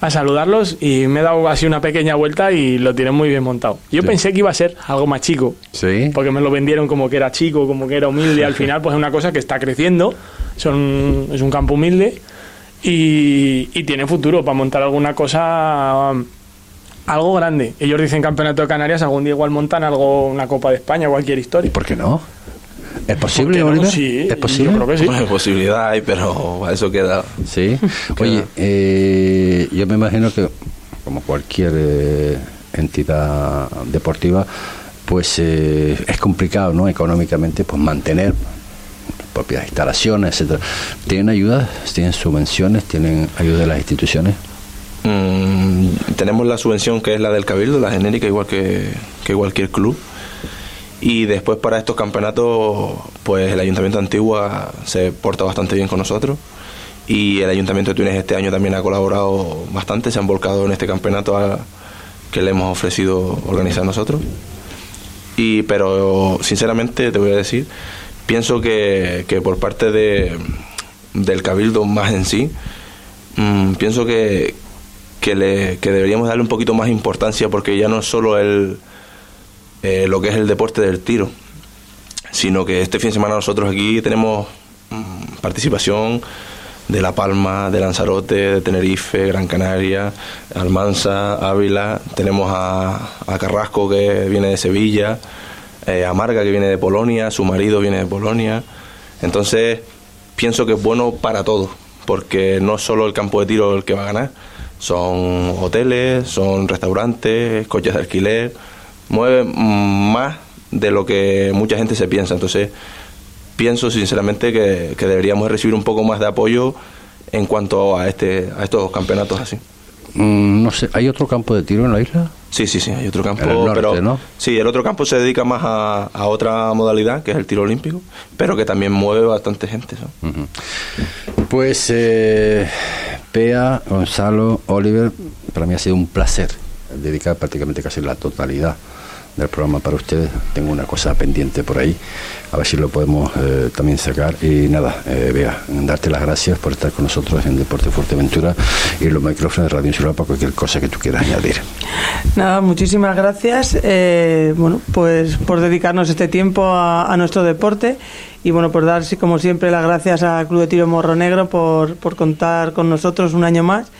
a saludarlos y me he dado así una pequeña vuelta y lo tienen muy bien montado. Yo pensé que iba a ser algo más chico, Sí. porque me lo vendieron como que era chico, como que era humilde, al final pues es una cosa que está creciendo, son, es un campo humilde y, y tiene futuro para montar alguna cosa um, algo grande. Ellos dicen campeonato de Canarias, algún día igual montan algo, una Copa de España, cualquier ¿Y historia. por qué no? ¿Es posible, ¿Por qué no? Oliver? Sí, ¿Es posible? yo creo que sí. Bueno, posibilidad hay, pero a eso queda. Sí. Oye, eh, yo me imagino que como cualquier eh, entidad deportiva, pues eh, es complicado, ¿no? Económicamente, pues mantener propias instalaciones, etcétera. ¿Tienen ayudas? ¿Tienen subvenciones? ¿Tienen ayuda de las instituciones? Mm, tenemos la subvención que es la del Cabildo, la genérica, igual que, cualquier club. Y después para estos campeonatos, pues el Ayuntamiento Antigua se porta bastante bien con nosotros. Y el Ayuntamiento de Túnez este año también ha colaborado bastante, se han volcado en este campeonato que le hemos ofrecido organizar nosotros. Y, pero sinceramente te voy a decir, pienso que, que por parte de, del Cabildo más en sí, mm, pienso que, que, le, que deberíamos darle un poquito más importancia porque ya no es solo el, eh, lo que es el deporte del tiro, sino que este fin de semana nosotros aquí tenemos mm, participación de La Palma, de Lanzarote, de Tenerife, Gran Canaria, Almanza, Ávila, tenemos a, Carrasco que viene de Sevilla, eh, a Marga que viene de Polonia, su marido viene de Polonia, entonces pienso que es bueno para todos, porque no solo el campo de tiro el que va a ganar, son hoteles, son restaurantes, coches de alquiler, mueve más de lo que mucha gente se piensa. Entonces, pienso sinceramente que, deberíamos recibir un poco más de apoyo en cuanto a este a estos campeonatos así. Mm, no sé, ¿hay otro campo de tiro en la isla? Sí, sí, sí, hay otro campo, pero ¿no? sí, el otro campo se dedica más a, otra modalidad, que es el tiro olímpico, pero que también mueve bastante gente. Pues eh, Pea, Gonzalo, Oliver, para mí ha sido un placer dedicar prácticamente casi la totalidad del programa para ustedes. Tengo una cosa pendiente por ahí, a ver si lo podemos eh, también sacar. Y nada, eh, vea, darte las gracias por estar con nosotros en Deporte Fuerteventura y los micrófonos de Radio Insular para cualquier cosa que tú quieras añadir. Nada, muchísimas gracias. Eh, bueno, pues por dedicarnos este tiempo a, nuestro deporte y bueno, por dar, como siempre, las gracias al Club de Tiro Morro Negro por, por contar con nosotros un año más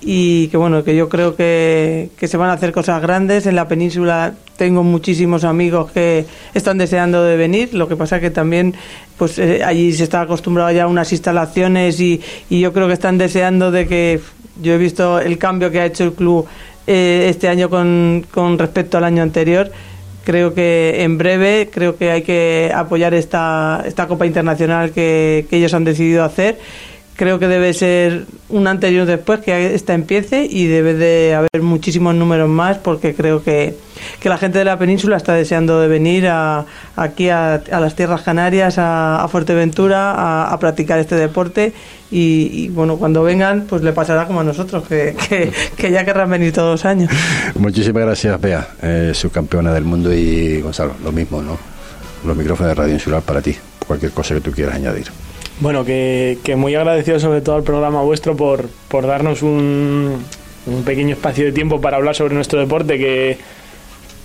y que bueno, que yo creo que, que, se van a hacer cosas grandes. En la península tengo muchísimos amigos que están deseando de venir, lo que pasa que también pues eh, allí se está acostumbrado ya a unas instalaciones y, y, yo creo que están deseando de que yo he visto el cambio que ha hecho el club eh, este año con, con respecto al año anterior. Creo que en breve creo que hay que apoyar esta, esta Copa Internacional que, que ellos han decidido hacer creo que debe ser un anterior después que esta empiece y debe de haber muchísimos números más porque creo que, que la gente de la península está deseando de venir a, aquí a, las tierras canarias, a, Fuerteventura, a, practicar este deporte y, bueno, cuando vengan pues le pasará como a nosotros, que, que, ya querrán venir todos los años. Muchísimas gracias, Bea, eh, subcampeona del mundo y Gonzalo, lo mismo, ¿no? Los micrófonos de Radio Insular para ti, cualquier cosa que tú quieras añadir. Bueno, que, muy agradecido sobre todo al programa vuestro por, por darnos un, un, pequeño espacio de tiempo para hablar sobre nuestro deporte que,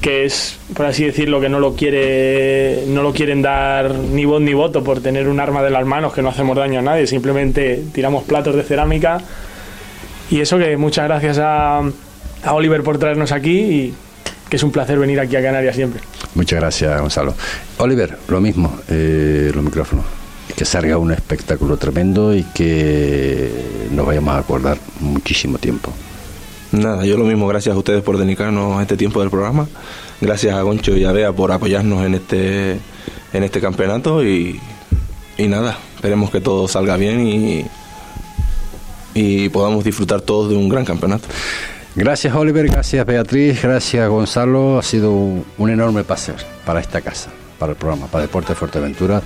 que es, por así decirlo, que no lo quiere, no lo quieren dar ni voz ni voto por tener un arma de las manos que no hacemos daño a nadie, simplemente tiramos platos de cerámica. Y eso que muchas gracias a, a Oliver por traernos aquí y que es un placer venir aquí a Canarias siempre. Muchas gracias, Gonzalo. Oliver, lo mismo, eh, los micrófonos que salga un espectáculo tremendo y que nos vayamos a acordar muchísimo tiempo. Nada, yo lo mismo, gracias a ustedes por dedicarnos a este tiempo del programa, gracias a Goncho y a Bea por apoyarnos en este, en este campeonato y, y nada, esperemos que todo salga bien y, y podamos disfrutar todos de un gran campeonato. Gracias Oliver, gracias Beatriz, gracias Gonzalo, ha sido un, enorme placer para esta casa, para el programa, para Deporte Fuerteventura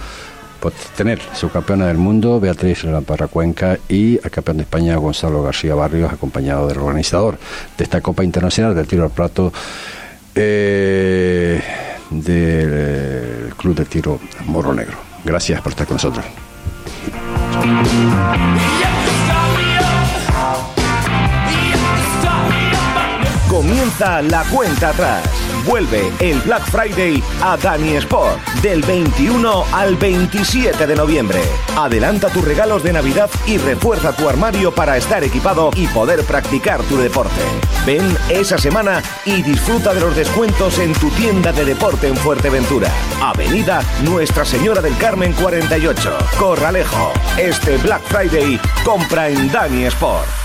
tener subcampeona del mundo Beatriz Lamparra Cuenca y el campeón de España Gonzalo García Barrios, acompañado del organizador de esta Copa Internacional del Tiro al Plato eh, del Club de Tiro Morro Negro. Gracias por estar con nosotros. Comienza la cuenta atrás vuelve el Black Friday a Dani Sport del 21 al 27 de noviembre. Adelanta tus regalos de Navidad y refuerza tu armario para estar equipado y poder practicar tu deporte. Ven esa semana y disfruta de los descuentos en tu tienda de deporte en Fuerteventura. Avenida Nuestra Señora del Carmen 48, Corralejo. Este Black Friday compra en Dani Sport.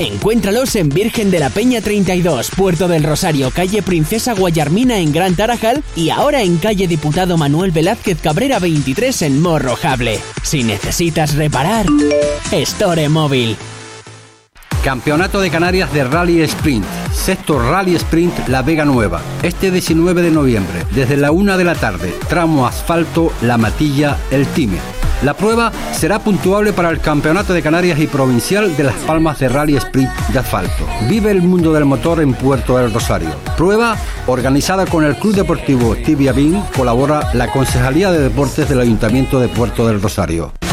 Encuéntralos en Virgen de la Peña 32, Puerto del Rosario, calle Princesa Guayarmina en Gran Tarajal y ahora en calle Diputado Manuel Velázquez Cabrera 23 en Morrojable. Si necesitas reparar, Store Móvil. Campeonato de Canarias de Rally Sprint. Sexto Rally Sprint La Vega Nueva. Este 19 de noviembre, desde la una de la tarde. Tramo asfalto La Matilla El Time. La prueba será puntuable para el Campeonato de Canarias y Provincial de Las Palmas de Rally Sprint de Asfalto. Vive el mundo del motor en Puerto del Rosario. Prueba organizada con el Club Deportivo Tibia Bin, colabora la Concejalía de Deportes del Ayuntamiento de Puerto del Rosario.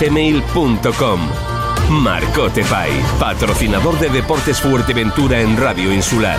gmail.com. Marcote Pay, patrocinador de Deportes Fuerteventura en Radio Insular.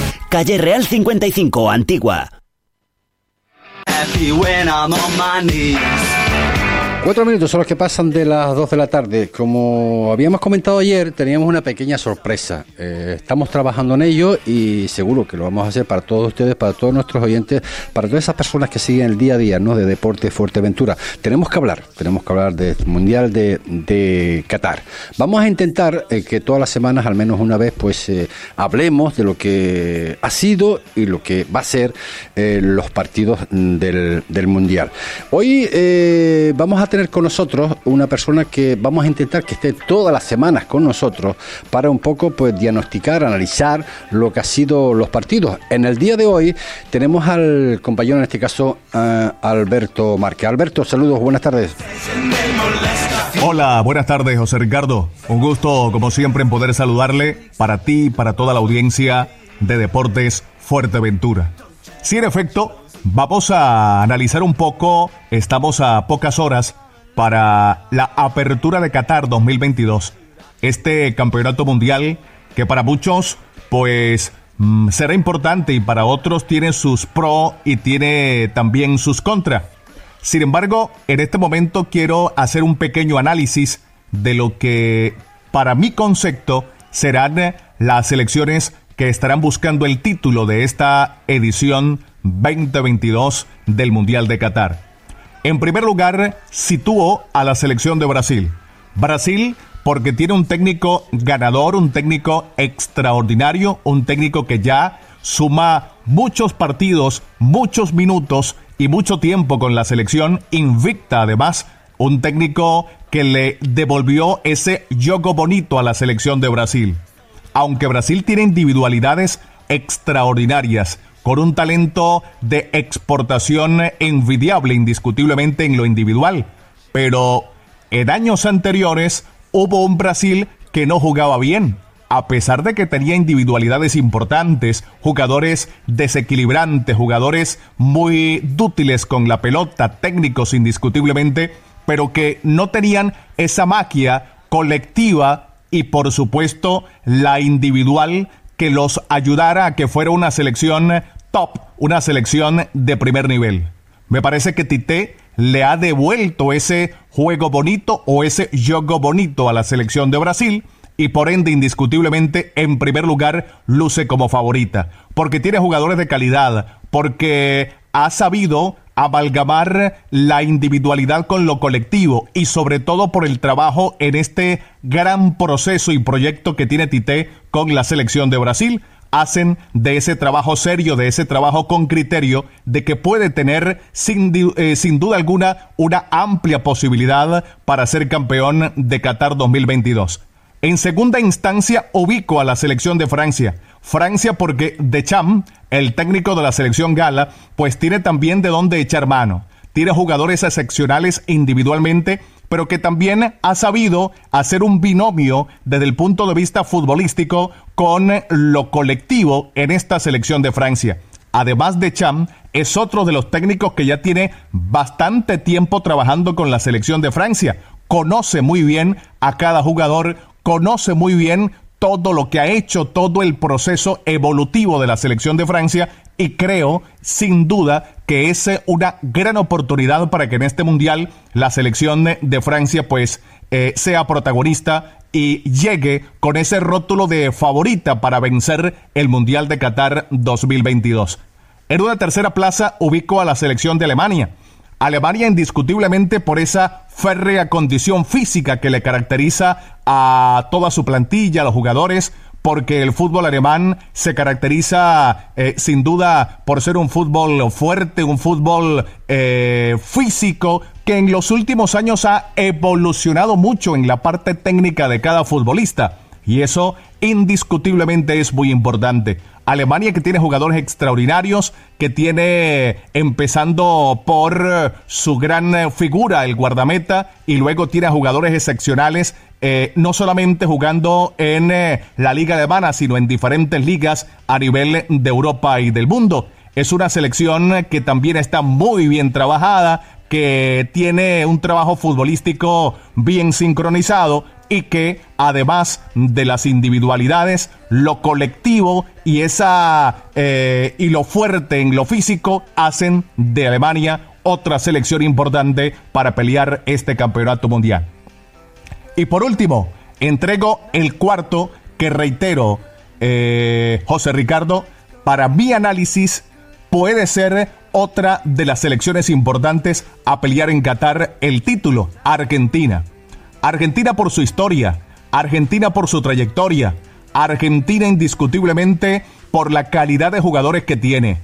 Calle Real 55, Antigua. Cuatro minutos son los que pasan de las dos de la tarde. Como habíamos comentado ayer, teníamos una pequeña sorpresa. Eh, estamos trabajando en ello y seguro que lo vamos a hacer para todos ustedes, para todos nuestros oyentes, para todas esas personas que siguen el día a día ¿no? de Deporte Fuerteventura. Tenemos que hablar, tenemos que hablar del Mundial de, Qatar. Vamos a intentar eh, que todas las semanas, al menos una vez, pues eh, hablemos de lo que ha sido y lo que va a ser los partidos del, del Mundial. Hoy vamos a tener con nosotros una persona que vamos a intentar que esté todas las semanas con nosotros para un poco pues diagnosticar, analizar lo que ha sido los partidos. En el día de hoy tenemos al compañero, en este caso, uh, Alberto Márquez. Alberto, saludos, buenas tardes. Hola, buenas tardes, José Ricardo. Un gusto, como siempre, en poder saludarle para ti y para toda la audiencia de Deportes Fuerteventura. Sí, en efecto, Vamos a analizar un poco, estamos a pocas horas para la apertura de Qatar 2022. Este campeonato mundial que para muchos pues mm, será importante y para otros tiene sus pro y tiene también sus contra. Sin embargo, en este momento quiero hacer un pequeño análisis de lo que para mi concepto serán las elecciones que estarán buscando el título de esta edición 2022 del Mundial de Qatar. En primer lugar, sitúo a la selección de Brasil. Brasil porque tiene un técnico ganador, un técnico extraordinario, un técnico que ya suma muchos partidos, muchos minutos y mucho tiempo con la selección, invicta además, un técnico que le devolvió ese juego bonito a la selección de Brasil. Aunque Brasil tiene individualidades extraordinarias, con un talento de exportación envidiable indiscutiblemente en lo individual. Pero en años anteriores hubo un Brasil que no jugaba bien, a pesar de que tenía individualidades importantes, jugadores desequilibrantes, jugadores muy dútiles con la pelota, técnicos indiscutiblemente, pero que no tenían esa magia colectiva y por supuesto la individual que los ayudara a que fuera una selección top, una selección de primer nivel. Me parece que Tite le ha devuelto ese juego bonito o ese juego bonito a la selección de Brasil y por ende indiscutiblemente en primer lugar luce como favorita, porque tiene jugadores de calidad, porque ha sabido amalgamar la individualidad con lo colectivo y sobre todo por el trabajo en este gran proceso y proyecto que tiene Tite con la selección de Brasil hacen de ese trabajo serio, de ese trabajo con criterio, de que puede tener sin, eh, sin, duda alguna una amplia posibilidad para ser campeón de Qatar 2022. En segunda instancia ubico a la selección de Francia. Francia porque Deschamps, el técnico de la selección gala, pues tiene también de dónde echar mano. Tiene jugadores excepcionales individualmente pero que también ha sabido hacer un binomio desde el punto de vista futbolístico con lo colectivo en esta selección de Francia. Además de Cham, es otro de los técnicos que ya tiene bastante tiempo trabajando con la selección de Francia. Conoce muy bien a cada jugador, conoce muy bien todo lo que ha hecho, todo el proceso evolutivo de la selección de Francia y creo, sin duda, que es una gran oportunidad para que en este mundial la selección de Francia pues eh, sea protagonista y llegue con ese rótulo de favorita para vencer el Mundial de Qatar 2022. En una tercera plaza ubico a la selección de Alemania. Alemania indiscutiblemente por esa férrea condición física que le caracteriza a toda su plantilla, a los jugadores, porque el fútbol alemán se caracteriza eh, sin duda por ser un fútbol fuerte, un fútbol eh, físico, que en los últimos años ha evolucionado mucho en la parte técnica de cada futbolista. Y eso indiscutiblemente es muy importante. Alemania que tiene jugadores extraordinarios, que tiene empezando por su gran figura, el guardameta, y luego tiene jugadores excepcionales, eh, no solamente jugando en eh, la Liga alemana, sino en diferentes ligas a nivel de Europa y del mundo. Es una selección que también está muy bien trabajada, que tiene un trabajo futbolístico bien sincronizado y que además de las individualidades, lo colectivo y esa eh, y lo fuerte en lo físico hacen de Alemania otra selección importante para pelear este campeonato mundial. Y por último, entrego el cuarto que reitero, eh, José Ricardo, para mi análisis puede ser otra de las selecciones importantes a pelear en Qatar el título, Argentina. Argentina por su historia, Argentina por su trayectoria, Argentina indiscutiblemente por la calidad de jugadores que tiene.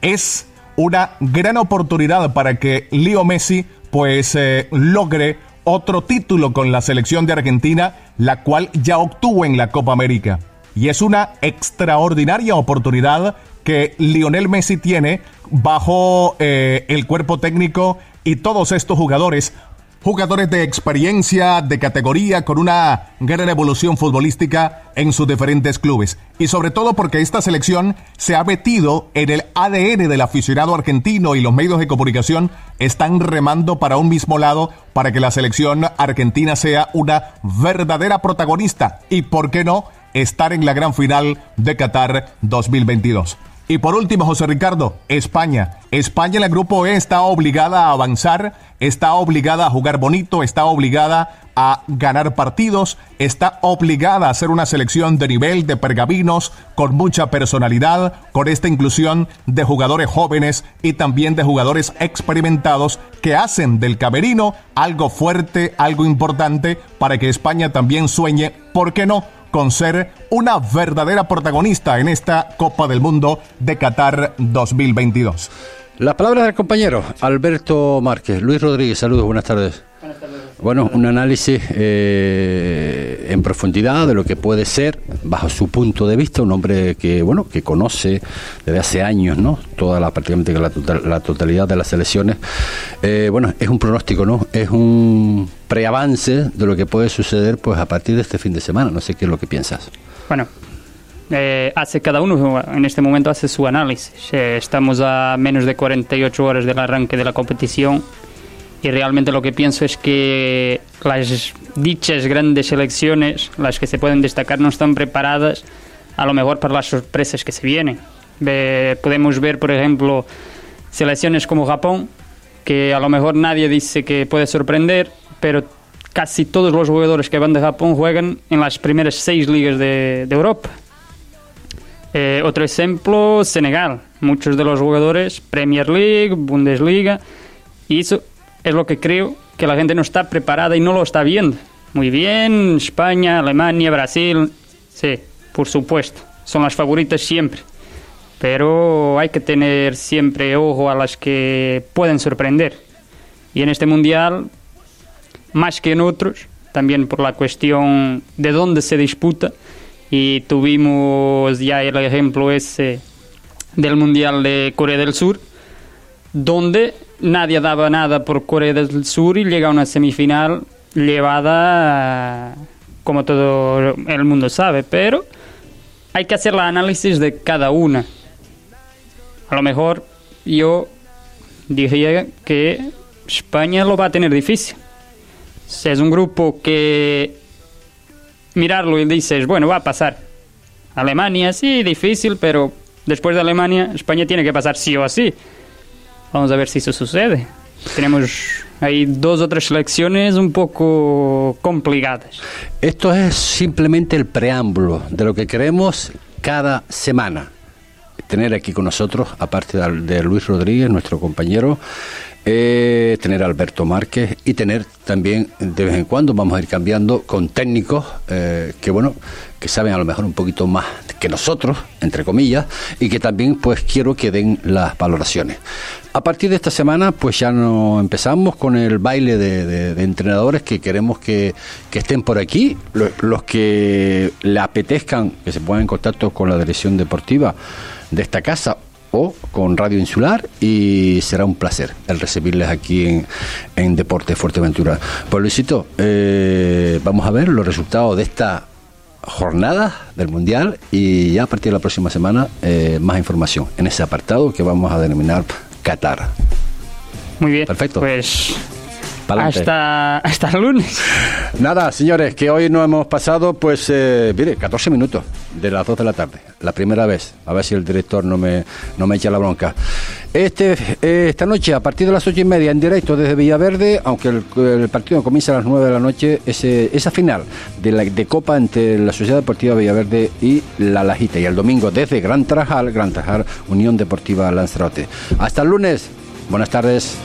Es una gran oportunidad para que Leo Messi pues eh, logre otro título con la selección de Argentina, la cual ya obtuvo en la Copa América. Y es una extraordinaria oportunidad que Lionel Messi tiene bajo eh, el cuerpo técnico y todos estos jugadores jugadores de experiencia, de categoría, con una gran evolución futbolística en sus diferentes clubes. Y sobre todo porque esta selección se ha metido en el ADN del aficionado argentino y los medios de comunicación están remando para un mismo lado para que la selección argentina sea una verdadera protagonista y, ¿por qué no?, estar en la gran final de Qatar 2022. Y por último, José Ricardo, España. España en el grupo E está obligada a avanzar, está obligada a jugar bonito, está obligada a ganar partidos, está obligada a hacer una selección de nivel de pergabinos con mucha personalidad, con esta inclusión de jugadores jóvenes y también de jugadores experimentados que hacen del camerino algo fuerte, algo importante para que España también sueñe, ¿por qué no? Con ser una verdadera protagonista en esta Copa del Mundo de Qatar 2022. Las palabras del compañero Alberto Márquez. Luis Rodríguez, saludos, buenas tardes. Bueno, un análisis eh, en profundidad de lo que puede ser, bajo su punto de vista, un hombre que bueno que conoce desde hace años, ¿no? Toda la prácticamente la, la totalidad de las selecciones. Eh, bueno, es un pronóstico, ¿no? Es un preavance de lo que puede suceder, pues a partir de este fin de semana. No sé qué es lo que piensas. Bueno, eh, hace cada uno en este momento hace su análisis. estamos a menos de 48 horas del arranque de la competición y realmente lo que pienso es que las dichas grandes selecciones, las que se pueden destacar, no están preparadas a lo mejor para las sorpresas que se vienen. podemos ver, por ejemplo, selecciones como Japón, que a lo mejor nadie dice que puede sorprender, pero casi todos los jugadores que van de Japón juegan en las primeras seis ligas de, de Europa. Eh, otro ejemplo, Senegal. Muchos de los jugadores, Premier League, Bundesliga, y eso es lo que creo que la gente no está preparada y no lo está viendo. Muy bien, España, Alemania, Brasil, sí, por supuesto, son las favoritas siempre. Pero hay que tener siempre ojo a las que pueden sorprender. Y en este mundial, más que en otros, también por la cuestión de dónde se disputa, y tuvimos ya el ejemplo ese del Mundial de Corea del Sur, donde nadie daba nada por Corea del Sur y llega a una semifinal llevada como todo el mundo sabe, pero hay que hacer el análisis de cada una. A lo mejor yo diría que España lo va a tener difícil. Es un grupo que mirarlo y dices, bueno, va a pasar. Alemania sí, difícil, pero después de Alemania, España tiene que pasar sí o sí. Vamos a ver si eso sucede. Tenemos ahí dos o tres selecciones un poco complicadas. Esto es simplemente el preámbulo de lo que queremos cada semana. Tener aquí con nosotros, aparte de Luis Rodríguez, nuestro compañero, eh, tener a Alberto Márquez y tener también de vez en cuando vamos a ir cambiando con técnicos eh, que bueno que saben a lo mejor un poquito más que nosotros entre comillas y que también pues quiero que den las valoraciones a partir de esta semana pues ya no empezamos con el baile de, entrenadores que queremos que, estén por aquí los, los que le apetezcan que se pongan en contacto con la dirección deportiva de esta casa o con Radio Insular y será un placer el recibirles aquí en, en Deporte Fuerteventura. Pues Luisito, eh, vamos a ver los resultados de esta jornada del Mundial y ya a partir de la próxima semana eh, más información en ese apartado que vamos a denominar Qatar. Muy bien. Perfecto. Pues hasta, hasta el lunes. Nada, señores, que hoy no hemos pasado, pues, eh, mire, 14 minutos de las 2 de la tarde. La primera vez. A ver si el director no me, no me echa la bronca. Este, eh, esta noche, a partir de las 8 y media, en directo desde Villaverde, aunque el, partido comienza a las 9 de la noche, ese, esa final de, la, de Copa entre la Sociedad Deportiva Villaverde y La Lajita. Y el domingo desde Gran Trajal, Gran Trajal, Unión Deportiva Lanzarote. Hasta el lunes. Buenas tardes.